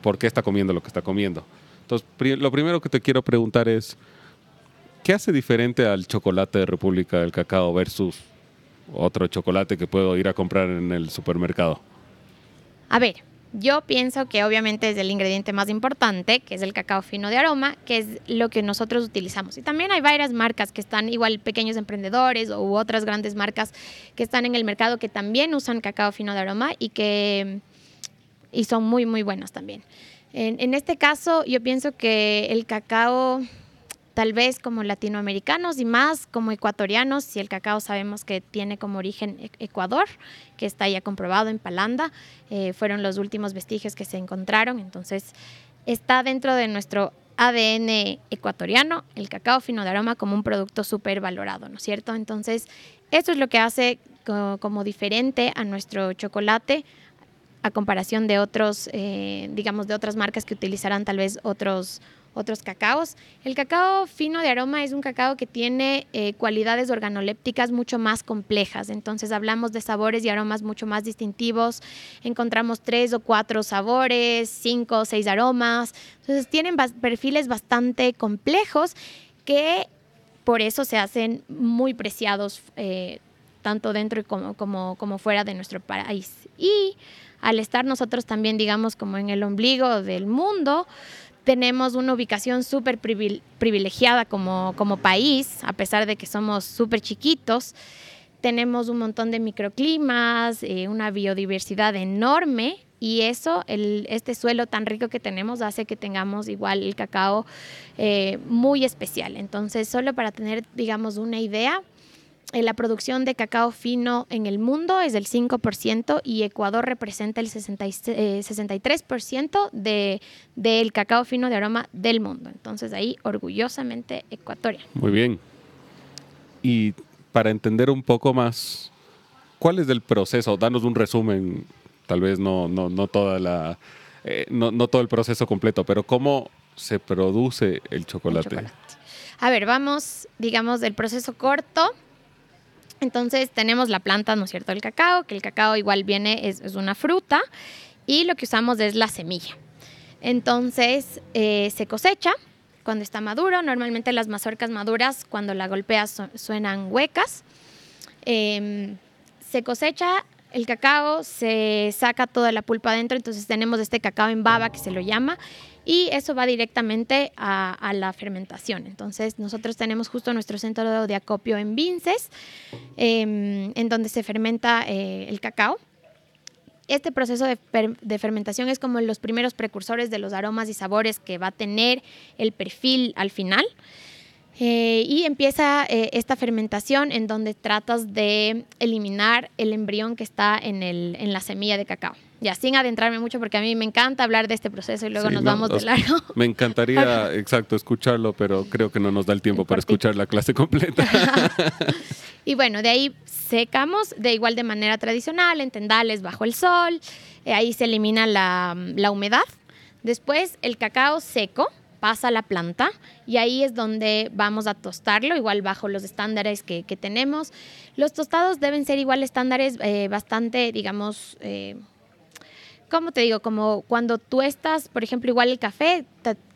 por qué está comiendo lo que está comiendo. Entonces, lo primero que te quiero preguntar es, ¿qué hace diferente al chocolate de República del Cacao versus otro chocolate que puedo ir a comprar en el supermercado? A ver, yo pienso que obviamente es el ingrediente más importante, que es el cacao fino de aroma, que es lo que nosotros utilizamos. Y también hay varias marcas que están igual pequeños emprendedores u otras grandes marcas que están en el mercado que también usan cacao fino de aroma y que y son muy muy buenos también. En, en este caso yo pienso que el cacao tal vez como latinoamericanos y más como ecuatorianos, si el cacao sabemos que tiene como origen e-, Ecuador, que está ya comprobado en Palanda, eh, fueron los últimos vestigios que se encontraron, entonces está dentro de nuestro ADN ecuatoriano, el cacao fino de aroma como un producto súper valorado, ¿no es cierto? Entonces, eso es lo que hace como diferente a nuestro chocolate a comparación de otros, eh, digamos, de otras marcas que utilizarán tal vez otros, otros cacaos. El cacao fino de aroma es un cacao que tiene eh, cualidades organolépticas mucho más complejas. Entonces hablamos de sabores y aromas mucho más distintivos. Encontramos tres o cuatro sabores, cinco o seis aromas. Entonces tienen perfiles bastante complejos que por eso se hacen muy preciados eh, tanto dentro como, como, como fuera de nuestro país. Y al estar nosotros también, digamos, como en el ombligo del mundo, tenemos una ubicación súper privilegiada como, como país, a pesar de que somos súper chiquitos. Tenemos un montón de microclimas, eh, una biodiversidad enorme y eso, el, este suelo tan rico que tenemos hace que tengamos igual el cacao eh, muy especial. Entonces, solo para tener, digamos, una idea, la producción de cacao fino en el mundo es del 5% y Ecuador representa el 63% de, del cacao fino de aroma del mundo. Entonces ahí orgullosamente Ecuatoria. Muy bien. Y para entender un poco más, ¿cuál es el proceso? Danos un resumen, tal vez no, no, no toda la, eh, no, no, todo el proceso completo, pero ¿cómo se produce el chocolate? el chocolate? A ver, vamos, digamos, del proceso corto entonces tenemos la planta, ¿no es cierto?, del cacao, que el cacao igual viene, es, una fruta, y lo que usamos es la semilla. Entonces eh, se cosecha cuando está maduro, normalmente las mazorcas maduras cuando la golpeas suenan huecas. Em, se cosecha el cacao se saca toda la pulpa adentro, entonces tenemos este cacao en baba que se lo llama y eso va directamente a, la fermentación. Entonces nosotros tenemos justo nuestro centro de acopio en Vinces, em, en donde se fermenta eh, el cacao. Este proceso de, fermentación es como los primeros precursores de los aromas y sabores que va a tener el perfil al final. Eh, y empieza eh, esta fermentación en donde tratas de eliminar el embrión que está en, la semilla de cacao. Ya, sin adentrarme mucho, porque a mí me encanta hablar de este proceso y luego nos vamos de largo. Me encantaría, exacto, escucharlo, pero creo que no nos da el tiempo para escuchar la clase completa. y bueno, de ahí secamos de igual de manera tradicional, en tendales bajo el sol. Eh, ahí se elimina la, la humedad. Después el cacao seco, pasa a la planta y ahí es donde vamos a tostarlo, igual bajo los estándares que, tenemos. Los tostados deben ser igual estándares eh, bastante, digamos, eh, ¿cómo te digo? Como cuando tú estás, por ejemplo, igual el café,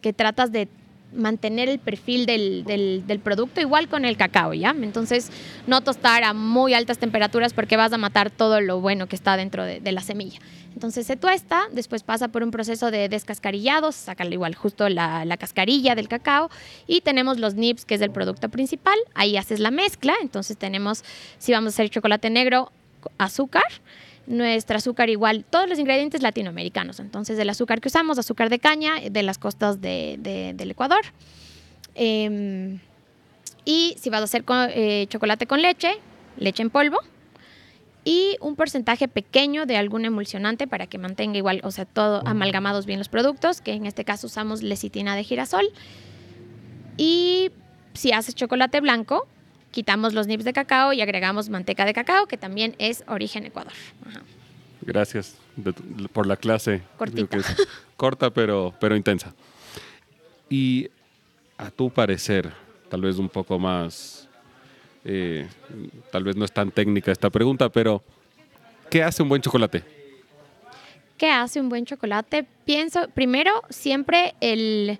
que tratas de mantener el perfil del, del, producto, igual con el cacao, ¿ya? Entonces, no tostar a muy altas temperaturas porque vas a matar todo lo bueno que está dentro de, la semilla. Entonces se tuesta, después pasa por un proceso de descascarillado, se saca igual justo la, la, cascarilla del cacao y tenemos los nips, que es el producto principal, ahí haces la mezcla, entonces tenemos, si vamos a hacer chocolate negro, azúcar, nuestro azúcar igual, todos los ingredientes latinoamericanos. Entonces, el azúcar que usamos, azúcar de caña de las costas del Ecuador. Em, y si vas a hacer eh, chocolate con leche, leche en polvo. Y un porcentaje pequeño de algún emulsionante para que mantenga igual, o sea, todo amalgamados bien los productos, que en este caso usamos lecitina de girasol. Y si haces chocolate blanco, quitamos los nips de cacao y agregamos manteca de cacao, que también es origen Ecuador. Gracias por la clase. Cortita. corta, pero, pero intensa. Y a tu parecer, tal vez un poco más, eh, tal vez no es tan técnica esta pregunta, pero ¿qué hace un buen chocolate? ¿Qué hace un buen chocolate? Pienso, primero, siempre el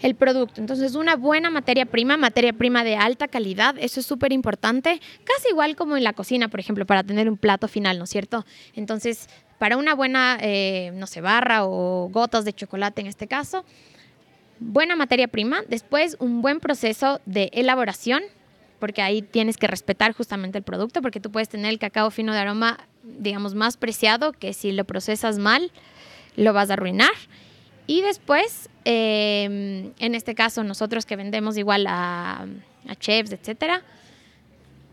el producto. Entonces, una buena materia prima, materia prima de alta calidad, eso es súper importante, casi igual como en la cocina, por ejemplo, para tener un plato final, ¿no es cierto? Entonces, para una buena, eh, no sé, barra o gotas de chocolate en este caso, buena materia prima, después un buen proceso de elaboración, porque ahí tienes que respetar justamente el producto, porque tú puedes tener el cacao fino de aroma, digamos, más preciado, que si lo procesas mal, lo vas a arruinar. Y después, em, en este caso, nosotros que vendemos igual a, chefs, etcétera,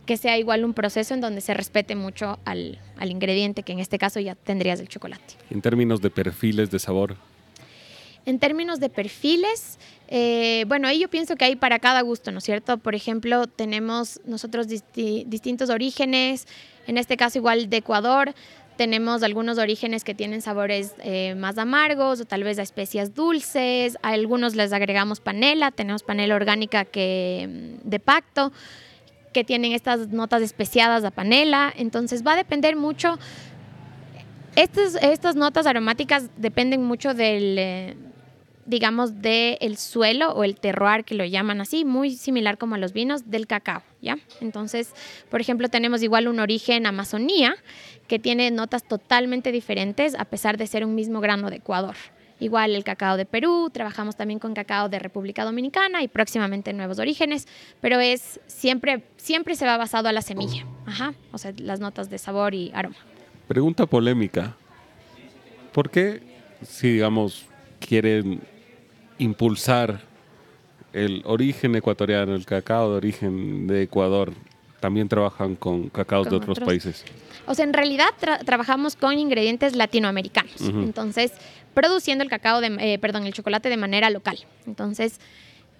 que sea igual un proceso en donde se respete mucho al, ingrediente, que en este caso ya tendrías el chocolate. En términos de perfiles de sabor. En términos de perfiles, eh, bueno, ahí yo pienso que hay para cada gusto, ¿no es cierto? Por ejemplo, tenemos nosotros distintos orígenes, en este caso igual de Ecuador, tenemos algunos orígenes que tienen sabores eh, más amargos o tal vez a especias dulces. A algunos les agregamos panela. Tenemos panela orgánica que, mm, de pacto que tienen estas notas especiadas a panela. Entonces va a depender mucho. Estas, estas notas aromáticas dependen mucho del, eh, digamos, del suelo o el terroir que lo llaman así, muy similar como a los vinos del cacao, ¿ya? Entonces, por ejemplo, tenemos igual un origen Amazonía que tiene notas totalmente diferentes a pesar de ser un mismo grano de Ecuador. Igual el cacao de Perú, trabajamos también con cacao de República Dominicana y próximamente nuevos orígenes, pero es siempre, siempre se va basado a la semilla, Ajá, o sea, las notas de sabor y aroma. Pregunta polémica. ¿Por qué, si digamos, quieren impulsar el origen ecuatoriano, el cacao de origen de Ecuador, también trabajan con cacaos de otros, países. O sea, en realidad trabajamos con ingredientes latinoamericanos. Entonces, produciendo el cacao, de, eh, perdón, el chocolate de manera local. Entonces,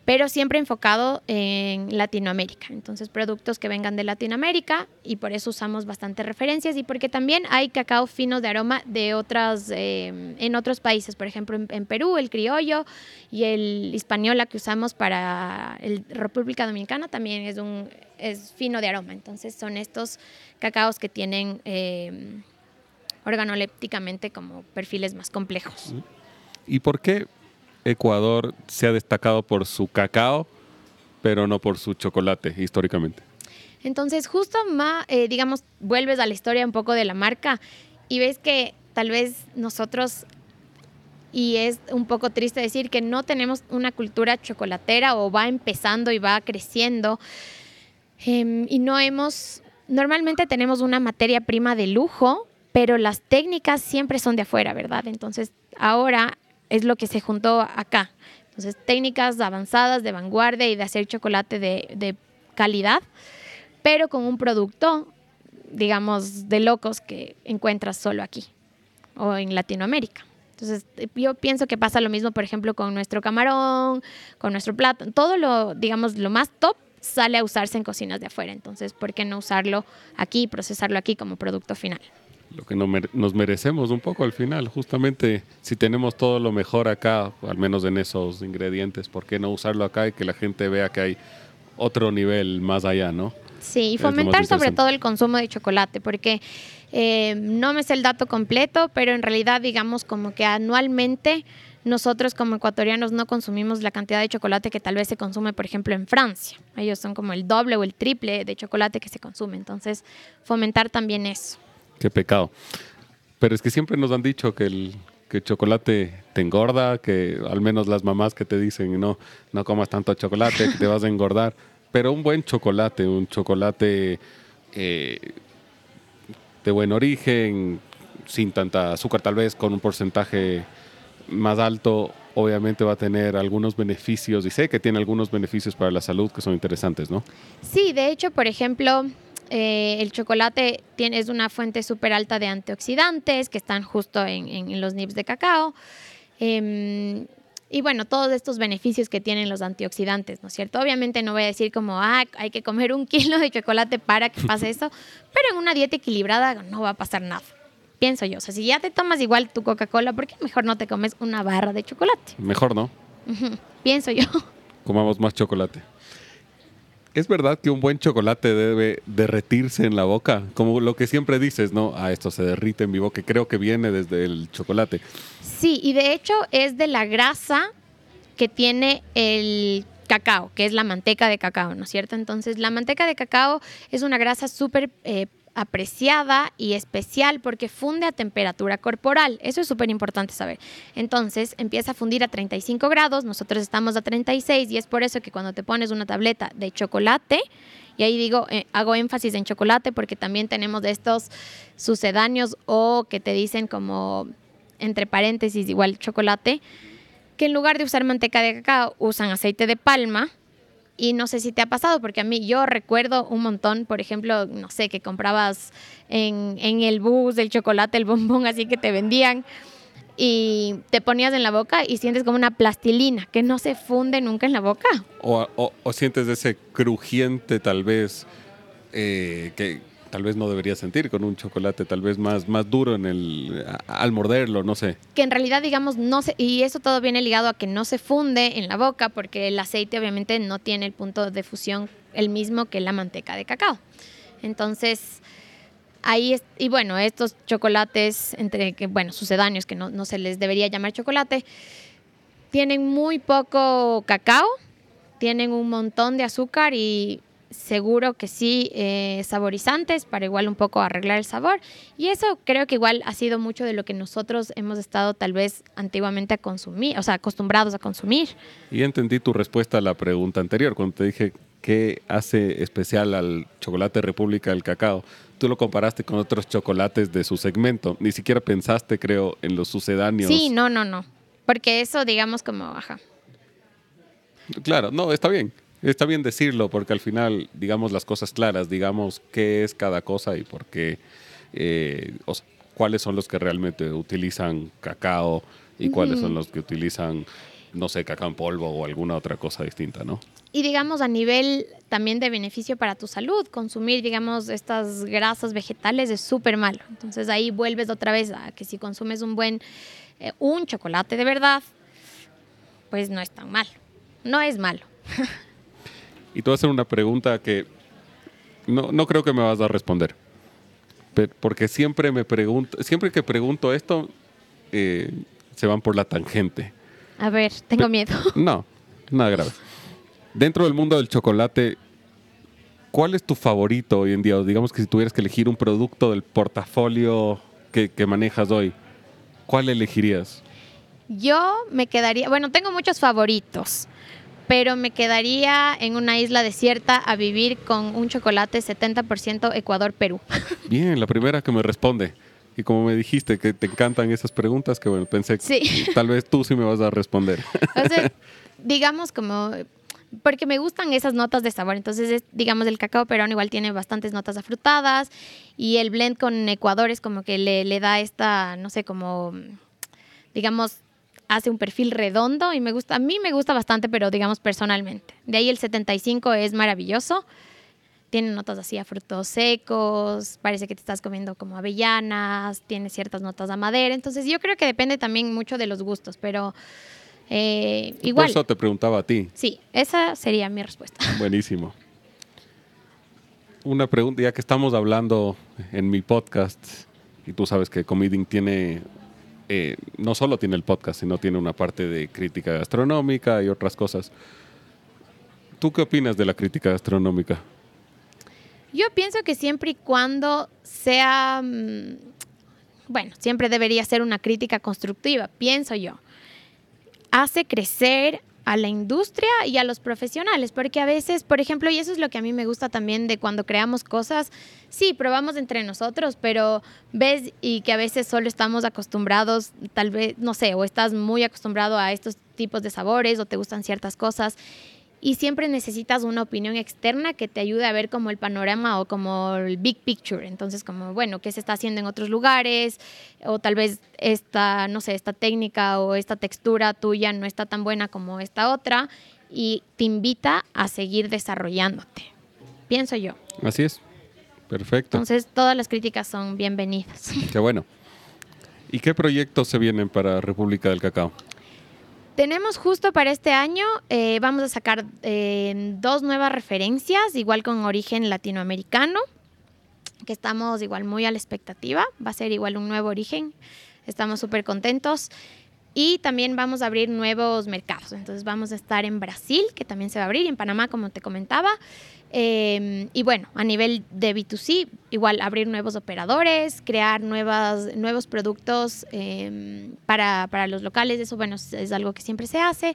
pero siempre enfocado en Latinoamérica. Entonces, productos que vengan de Latinoamérica y por eso usamos bastantes referencias y porque también hay cacao fino de aroma de otras, eh, en otros países. Por ejemplo, en, Perú, el criollo y el hispaniola que usamos para el República Dominicana también es, un, es fino de aroma. Entonces, son estos cacaos que tienen eh, organolépticamente como perfiles más complejos. ¿Y por qué Ecuador se ha destacado por su cacao, pero no por su chocolate históricamente? Entonces, justo, ma, eh, digamos, vuelves a la historia un poco de la marca y ves que tal vez nosotros, y es un poco triste decir que no tenemos una cultura chocolatera o va empezando y va creciendo, em, y no hemos, normalmente tenemos una materia prima de lujo, pero las técnicas siempre son de afuera, ¿verdad? Entonces, ahora es lo que se juntó acá. Entonces, técnicas avanzadas de vanguardia y de hacer chocolate de, calidad, pero con un producto, digamos, de locos que encuentras solo aquí o en Latinoamérica. Entonces, yo pienso que pasa lo mismo, por ejemplo, con nuestro camarón, con nuestro plato, todo lo, digamos, lo más top sale a usarse en cocinas de afuera. Entonces, ¿por qué no usarlo aquí y procesarlo aquí como producto final? Lo que nos merecemos un poco al final. Justamente si tenemos todo lo mejor acá, al menos en esos ingredientes, ¿por qué no usarlo acá y que la gente vea que hay otro nivel más allá, ¿no? Sí, y fomentar sobre todo el consumo de chocolate, porque eh, no me sé el dato completo, pero en realidad digamos como que anualmente nosotros como ecuatorianos no consumimos la cantidad de chocolate que tal vez se consume, por ejemplo, en Francia. Ellos son como el doble o el triple de chocolate que se consume. Entonces, fomentar también eso. Qué pecado. Pero es que siempre nos han dicho que el, chocolate te engorda, que al menos las mamás que te dicen, no, no comas tanto chocolate, que te vas a engordar. Pero un buen chocolate, un chocolate eh, de buen origen, sin tanta azúcar tal vez, con un porcentaje más alto, obviamente va a tener algunos beneficios, y sé que tiene algunos beneficios para la salud que son interesantes, ¿no? Sí, de hecho, por ejemplo, eh, el chocolate tiene, es una fuente súper alta de antioxidantes que están justo en, los nips de cacao. Em, y bueno, todos estos beneficios que tienen los antioxidantes, ¿no es cierto? Obviamente no voy a decir como, ah, hay que comer un kilo de chocolate para que pase eso, pero en una dieta equilibrada no va a pasar nada. Pienso yo, o sea, si ya te tomas igual tu Coca-Cola, ¿por qué mejor no te comes una barra de chocolate? Mejor no. Pienso yo. Comamos más chocolate. ¿Es verdad que un buen chocolate debe derretirse en la boca? Como lo que siempre dices, ¿no? Ah, esto se derrite en mi boca. Creo que viene desde el chocolate. Sí, y de hecho es de la grasa que tiene el cacao, que es la manteca de cacao, ¿no es cierto? Entonces, la manteca de cacao es una grasa súper eh, apreciada y especial porque funde a temperatura corporal. Eso es súper importante saber. Entonces empieza a fundir a 35 grados, nosotros estamos a 36 y es por eso que cuando te pones una tableta de chocolate, y ahí digo, eh, hago énfasis en chocolate porque también tenemos de estos sucedáneos o que te dicen como entre paréntesis igual chocolate, que en lugar de usar manteca de cacao usan aceite de palma y no sé si te ha pasado, porque a mí yo recuerdo un montón, por ejemplo, no sé, que comprabas en, el bus el chocolate, el bombón, así que te vendían y te ponías en la boca y sientes como una plastilina que no se funde nunca en la boca. O, o, sientes ese crujiente tal vez eh, que tal vez no debería sentir con un chocolate tal vez más, más duro en el, al morderlo, no sé. Que en realidad, digamos, no se, y eso todo viene ligado a que no se funde en la boca porque el aceite obviamente no tiene el punto de fusión el mismo que la manteca de cacao. Entonces, ahí, es, y bueno, estos chocolates, entre que, bueno, sucedáneos, que no, no se les debería llamar chocolate, tienen muy poco cacao, tienen un montón de azúcar y seguro que sí eh, saborizantes para igual un poco arreglar el sabor. Y eso creo que igual ha sido mucho de lo que nosotros hemos estado tal vez antiguamente a consumir, o sea, acostumbrados a consumir. Y entendí tu respuesta a la pregunta anterior, cuando te dije qué hace especial al chocolate República del Cacao. Tú lo comparaste con otros chocolates de su segmento. Ni siquiera pensaste, creo, en los sucedáneos. Sí, no, no, no. Porque eso, digamos, como, baja. Claro, no, está bien. Está bien decirlo porque al final, digamos las cosas claras, digamos qué es cada cosa y por qué, eh, cuáles son los que realmente utilizan cacao y cuáles son los que utilizan, no sé, cacao en polvo o alguna otra cosa distinta, ¿no? Y digamos a nivel también de beneficio para tu salud, consumir, digamos, estas grasas vegetales es súper malo. Entonces ahí vuelves otra vez a que si consumes un buen, eh, un chocolate de verdad, pues no es tan malo. No es malo. Y te voy a hacer una pregunta que no, no creo que me vas a responder. Porque siempre me pregunto, siempre que pregunto esto, eh, se van por la tangente. A ver, tengo miedo. No, nada grave. Dentro del mundo del chocolate, ¿Cuál es tu favorito hoy en día? O digamos que si tuvieras que elegir un producto del portafolio que, que manejas hoy, ¿cuál elegirías? Yo me quedaría, bueno, tengo muchos favoritos, pero me quedaría en una isla desierta a vivir con un chocolate 70% Ecuador-Perú. Bien, la primera que me responde. Y como me dijiste que te encantan esas preguntas, que bueno, pensé Sí. que tal vez tú sí me vas a responder. O sea, digamos como, porque me gustan esas notas de sabor, entonces es, digamos el cacao peruano igual tiene bastantes notas afrutadas y el blend con Ecuador es como que le, le da esta, no sé, como, digamos, hace un perfil redondo y me gusta, a mí me gusta bastante, pero digamos personalmente. De ahí el 75 es maravilloso. Tiene notas así a frutos secos, parece que te estás comiendo como avellanas, tiene ciertas notas a madera. Entonces yo creo que depende también mucho de los gustos, pero eh, Por igual. eso te preguntaba a ti. Sí, esa sería mi respuesta. Buenísimo. Una pregunta, ya que estamos hablando en mi podcast, y tú sabes que Comeding tiene, eh, no solo tiene el podcast, sino tiene una parte de crítica gastronómica y otras cosas. ¿Tú qué opinas de la crítica gastronómica? Yo pienso que siempre y cuando sea, mm, bueno, siempre debería ser una crítica constructiva, pienso yo. Hace crecer a la industria y a los profesionales, porque a veces, por ejemplo, y eso es lo que a mí me gusta también de cuando creamos cosas, sí, probamos entre nosotros, pero ves y que a veces solo estamos acostumbrados, tal vez, no sé, o estás muy acostumbrado a estos tipos de sabores o te gustan ciertas cosas y siempre necesitas una opinión externa que te ayude a ver como el panorama o como el big picture. Entonces, como, bueno, qué se está haciendo en otros lugares o tal vez esta, no sé, esta técnica o esta textura tuya no está tan buena como esta otra y te invita a seguir desarrollándote. Pienso yo. Así es. Perfecto. Entonces, todas las críticas son bienvenidas. Qué bueno. ¿Y qué proyectos se vienen para República del Cacao? Tenemos justo para este año, eh, vamos a sacar eh, dos nuevas referencias, igual con origen latinoamericano, que estamos igual muy a la expectativa. Va a ser igual un nuevo origen. Estamos súper contentos. Y también vamos a abrir nuevos mercados. Entonces vamos a estar en Brasil, que también se va a abrir, y en Panamá, como te comentaba. Eh, y bueno, a nivel de B2C, igual abrir nuevos operadores, crear nuevas, nuevos productos eh, para, para, los locales. Eso, bueno, es, algo que siempre se hace.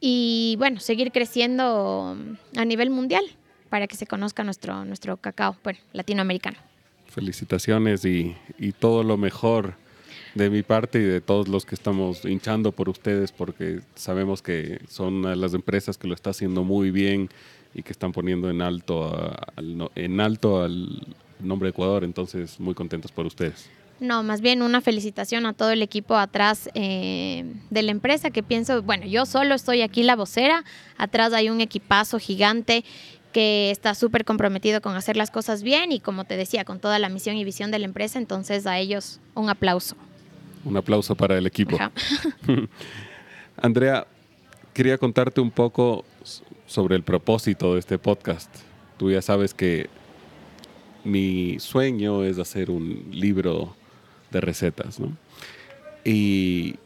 Y bueno, seguir creciendo a nivel mundial para que se conozca nuestro, nuestro cacao, bueno, latinoamericano. Felicitaciones y, y todo lo mejor de mi parte y de todos los que estamos hinchando por ustedes porque sabemos que son las empresas que lo está haciendo muy bien y que están poniendo en alto, a, al, en alto al nombre de Ecuador, entonces muy contentos por ustedes. No, más bien una felicitación a todo el equipo atrás eh, de la empresa que pienso, bueno, yo solo estoy aquí la vocera, atrás hay un equipazo gigante que está súper comprometido con hacer las cosas bien y como te decía, con toda la misión y visión de la empresa, entonces a ellos un aplauso. Un aplauso para el equipo. Andrea, quería contarte un poco sobre el propósito de este podcast. Tú ya sabes que mi sueño es hacer un libro de recetas. Y,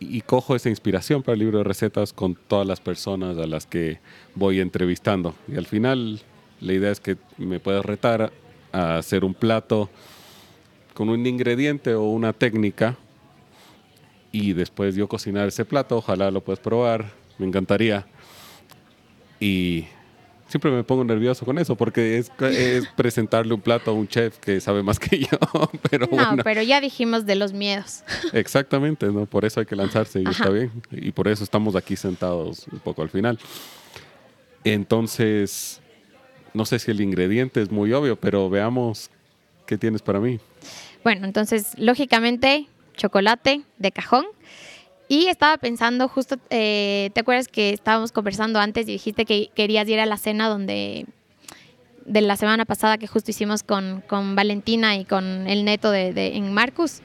y, cojo esa inspiración para el libro de recetas con todas las personas a las que voy entrevistando. Y al final la idea es que me puedas retar a hacer un plato con un ingrediente o una técnica y después yo cocinar ese plato, ojalá lo puedas probar, me encantaría. Y siempre me pongo nervioso con eso porque es, es, presentarle un plato a un chef que sabe más que yo. Pero no, bueno. pero ya dijimos de los miedos. Exactamente, ¿no? Por eso hay que lanzarse y Ajá. está bien. Y por eso estamos aquí sentados un poco al final. Entonces, no sé si el ingrediente es muy obvio, pero veamos qué tienes para mí. Bueno, entonces, lógicamente, chocolate de cajón. Y estaba pensando, justo, eh, ¿te acuerdas que estábamos conversando antes y dijiste que querías ir a la cena donde de la semana pasada que justo hicimos con, con Valentina y con el neto de, de, en Marcus?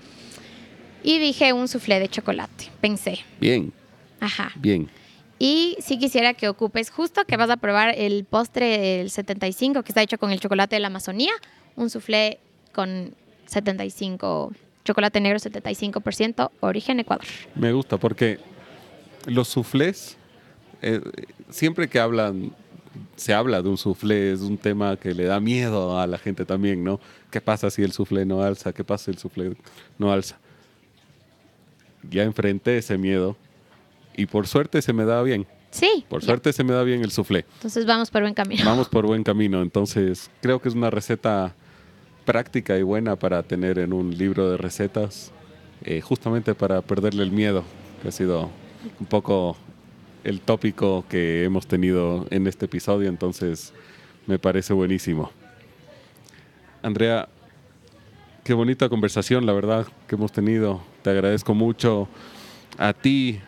Y dije un soufflé de chocolate, pensé. Bien. Ajá. Bien. Y sí quisiera que ocupes justo que vas a probar el postre del 75 que está hecho con el chocolate de la Amazonía, un soufflé con 75 chocolate negro 75%, origen Ecuador. Me gusta porque los soufflés, eh, siempre que hablan se habla de un soufflé, es un tema que le da miedo a la gente también, ¿no? ¿Qué pasa si el soufflé no alza? ¿Qué pasa si el soufflé no alza? Ya enfrenté ese miedo y por suerte se me da bien. Sí. Por suerte se me da bien el soufflé. Entonces vamos por buen camino. Vamos por buen camino. Entonces creo que es una receta práctica y buena para tener en un libro de recetas, eh, justamente para perderle el miedo, que ha sido un poco el tópico que hemos tenido en este episodio, entonces me parece buenísimo. Andrea, qué bonita conversación, la verdad, que hemos tenido. Te agradezco mucho a ti,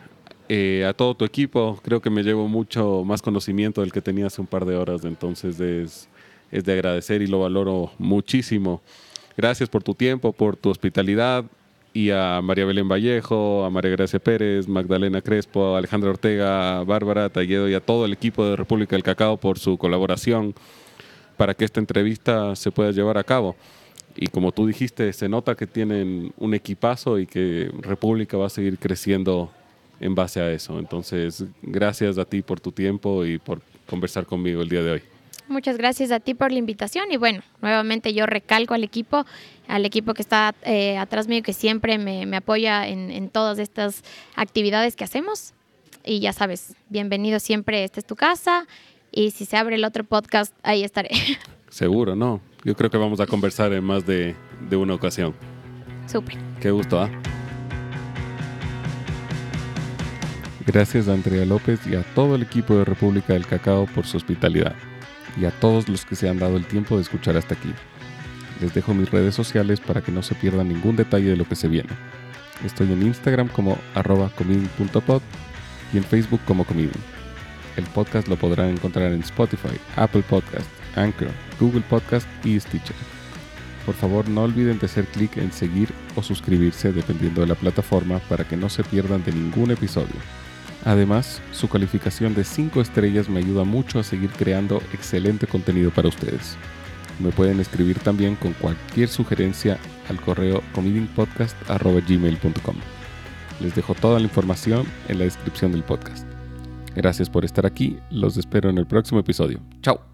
eh, a todo tu equipo. Creo que me llevo mucho más conocimiento del que tenía hace un par de horas, entonces es, es de agradecer y lo valoro muchísimo. Gracias por tu tiempo, por tu hospitalidad y a María Belén Vallejo, a María Gracia Pérez, Magdalena Crespo, a Alejandra Ortega, a Bárbara Talledo y a todo el equipo de República del Cacao por su colaboración para que esta entrevista se pueda llevar a cabo. Y como tú dijiste, se nota que tienen un equipazo y que República va a seguir creciendo en base a eso. Entonces, gracias a ti por tu tiempo y por conversar conmigo el día de hoy. Muchas gracias a ti por la invitación y bueno, nuevamente yo recalco al equipo, al equipo que está eh, atrás mío, que siempre me, apoya en, todas estas actividades que hacemos. Y ya sabes, bienvenido siempre, esta es tu casa y si se abre el otro podcast, ahí estaré. Seguro, ¿no? Yo creo que vamos a conversar en más de, de una ocasión. Súper. Qué gusto, ¿ah? Gracias a Andrea López y a todo el equipo de República del Cacao por su hospitalidad y a todos los que se han dado el tiempo de escuchar hasta aquí. Les dejo mis redes sociales para que no se pierdan ningún detalle de lo que se viene. Estoy en Instagram como arroba y en Facebook como comedian. El podcast lo podrán encontrar en Spotify, Apple Podcast, Anchor, Google Podcast y Stitcher. Por favor no olviden de hacer clic en seguir o suscribirse dependiendo de la plataforma para que no se pierdan de ningún episodio. Además, su calificación de 5 estrellas me ayuda mucho a seguir creando excelente contenido para ustedes. Me pueden escribir también con cualquier sugerencia al correo comedingpodcast.gmail.com. Les dejo toda la información en la descripción del podcast. Gracias por estar aquí, los espero en el próximo episodio. Chao.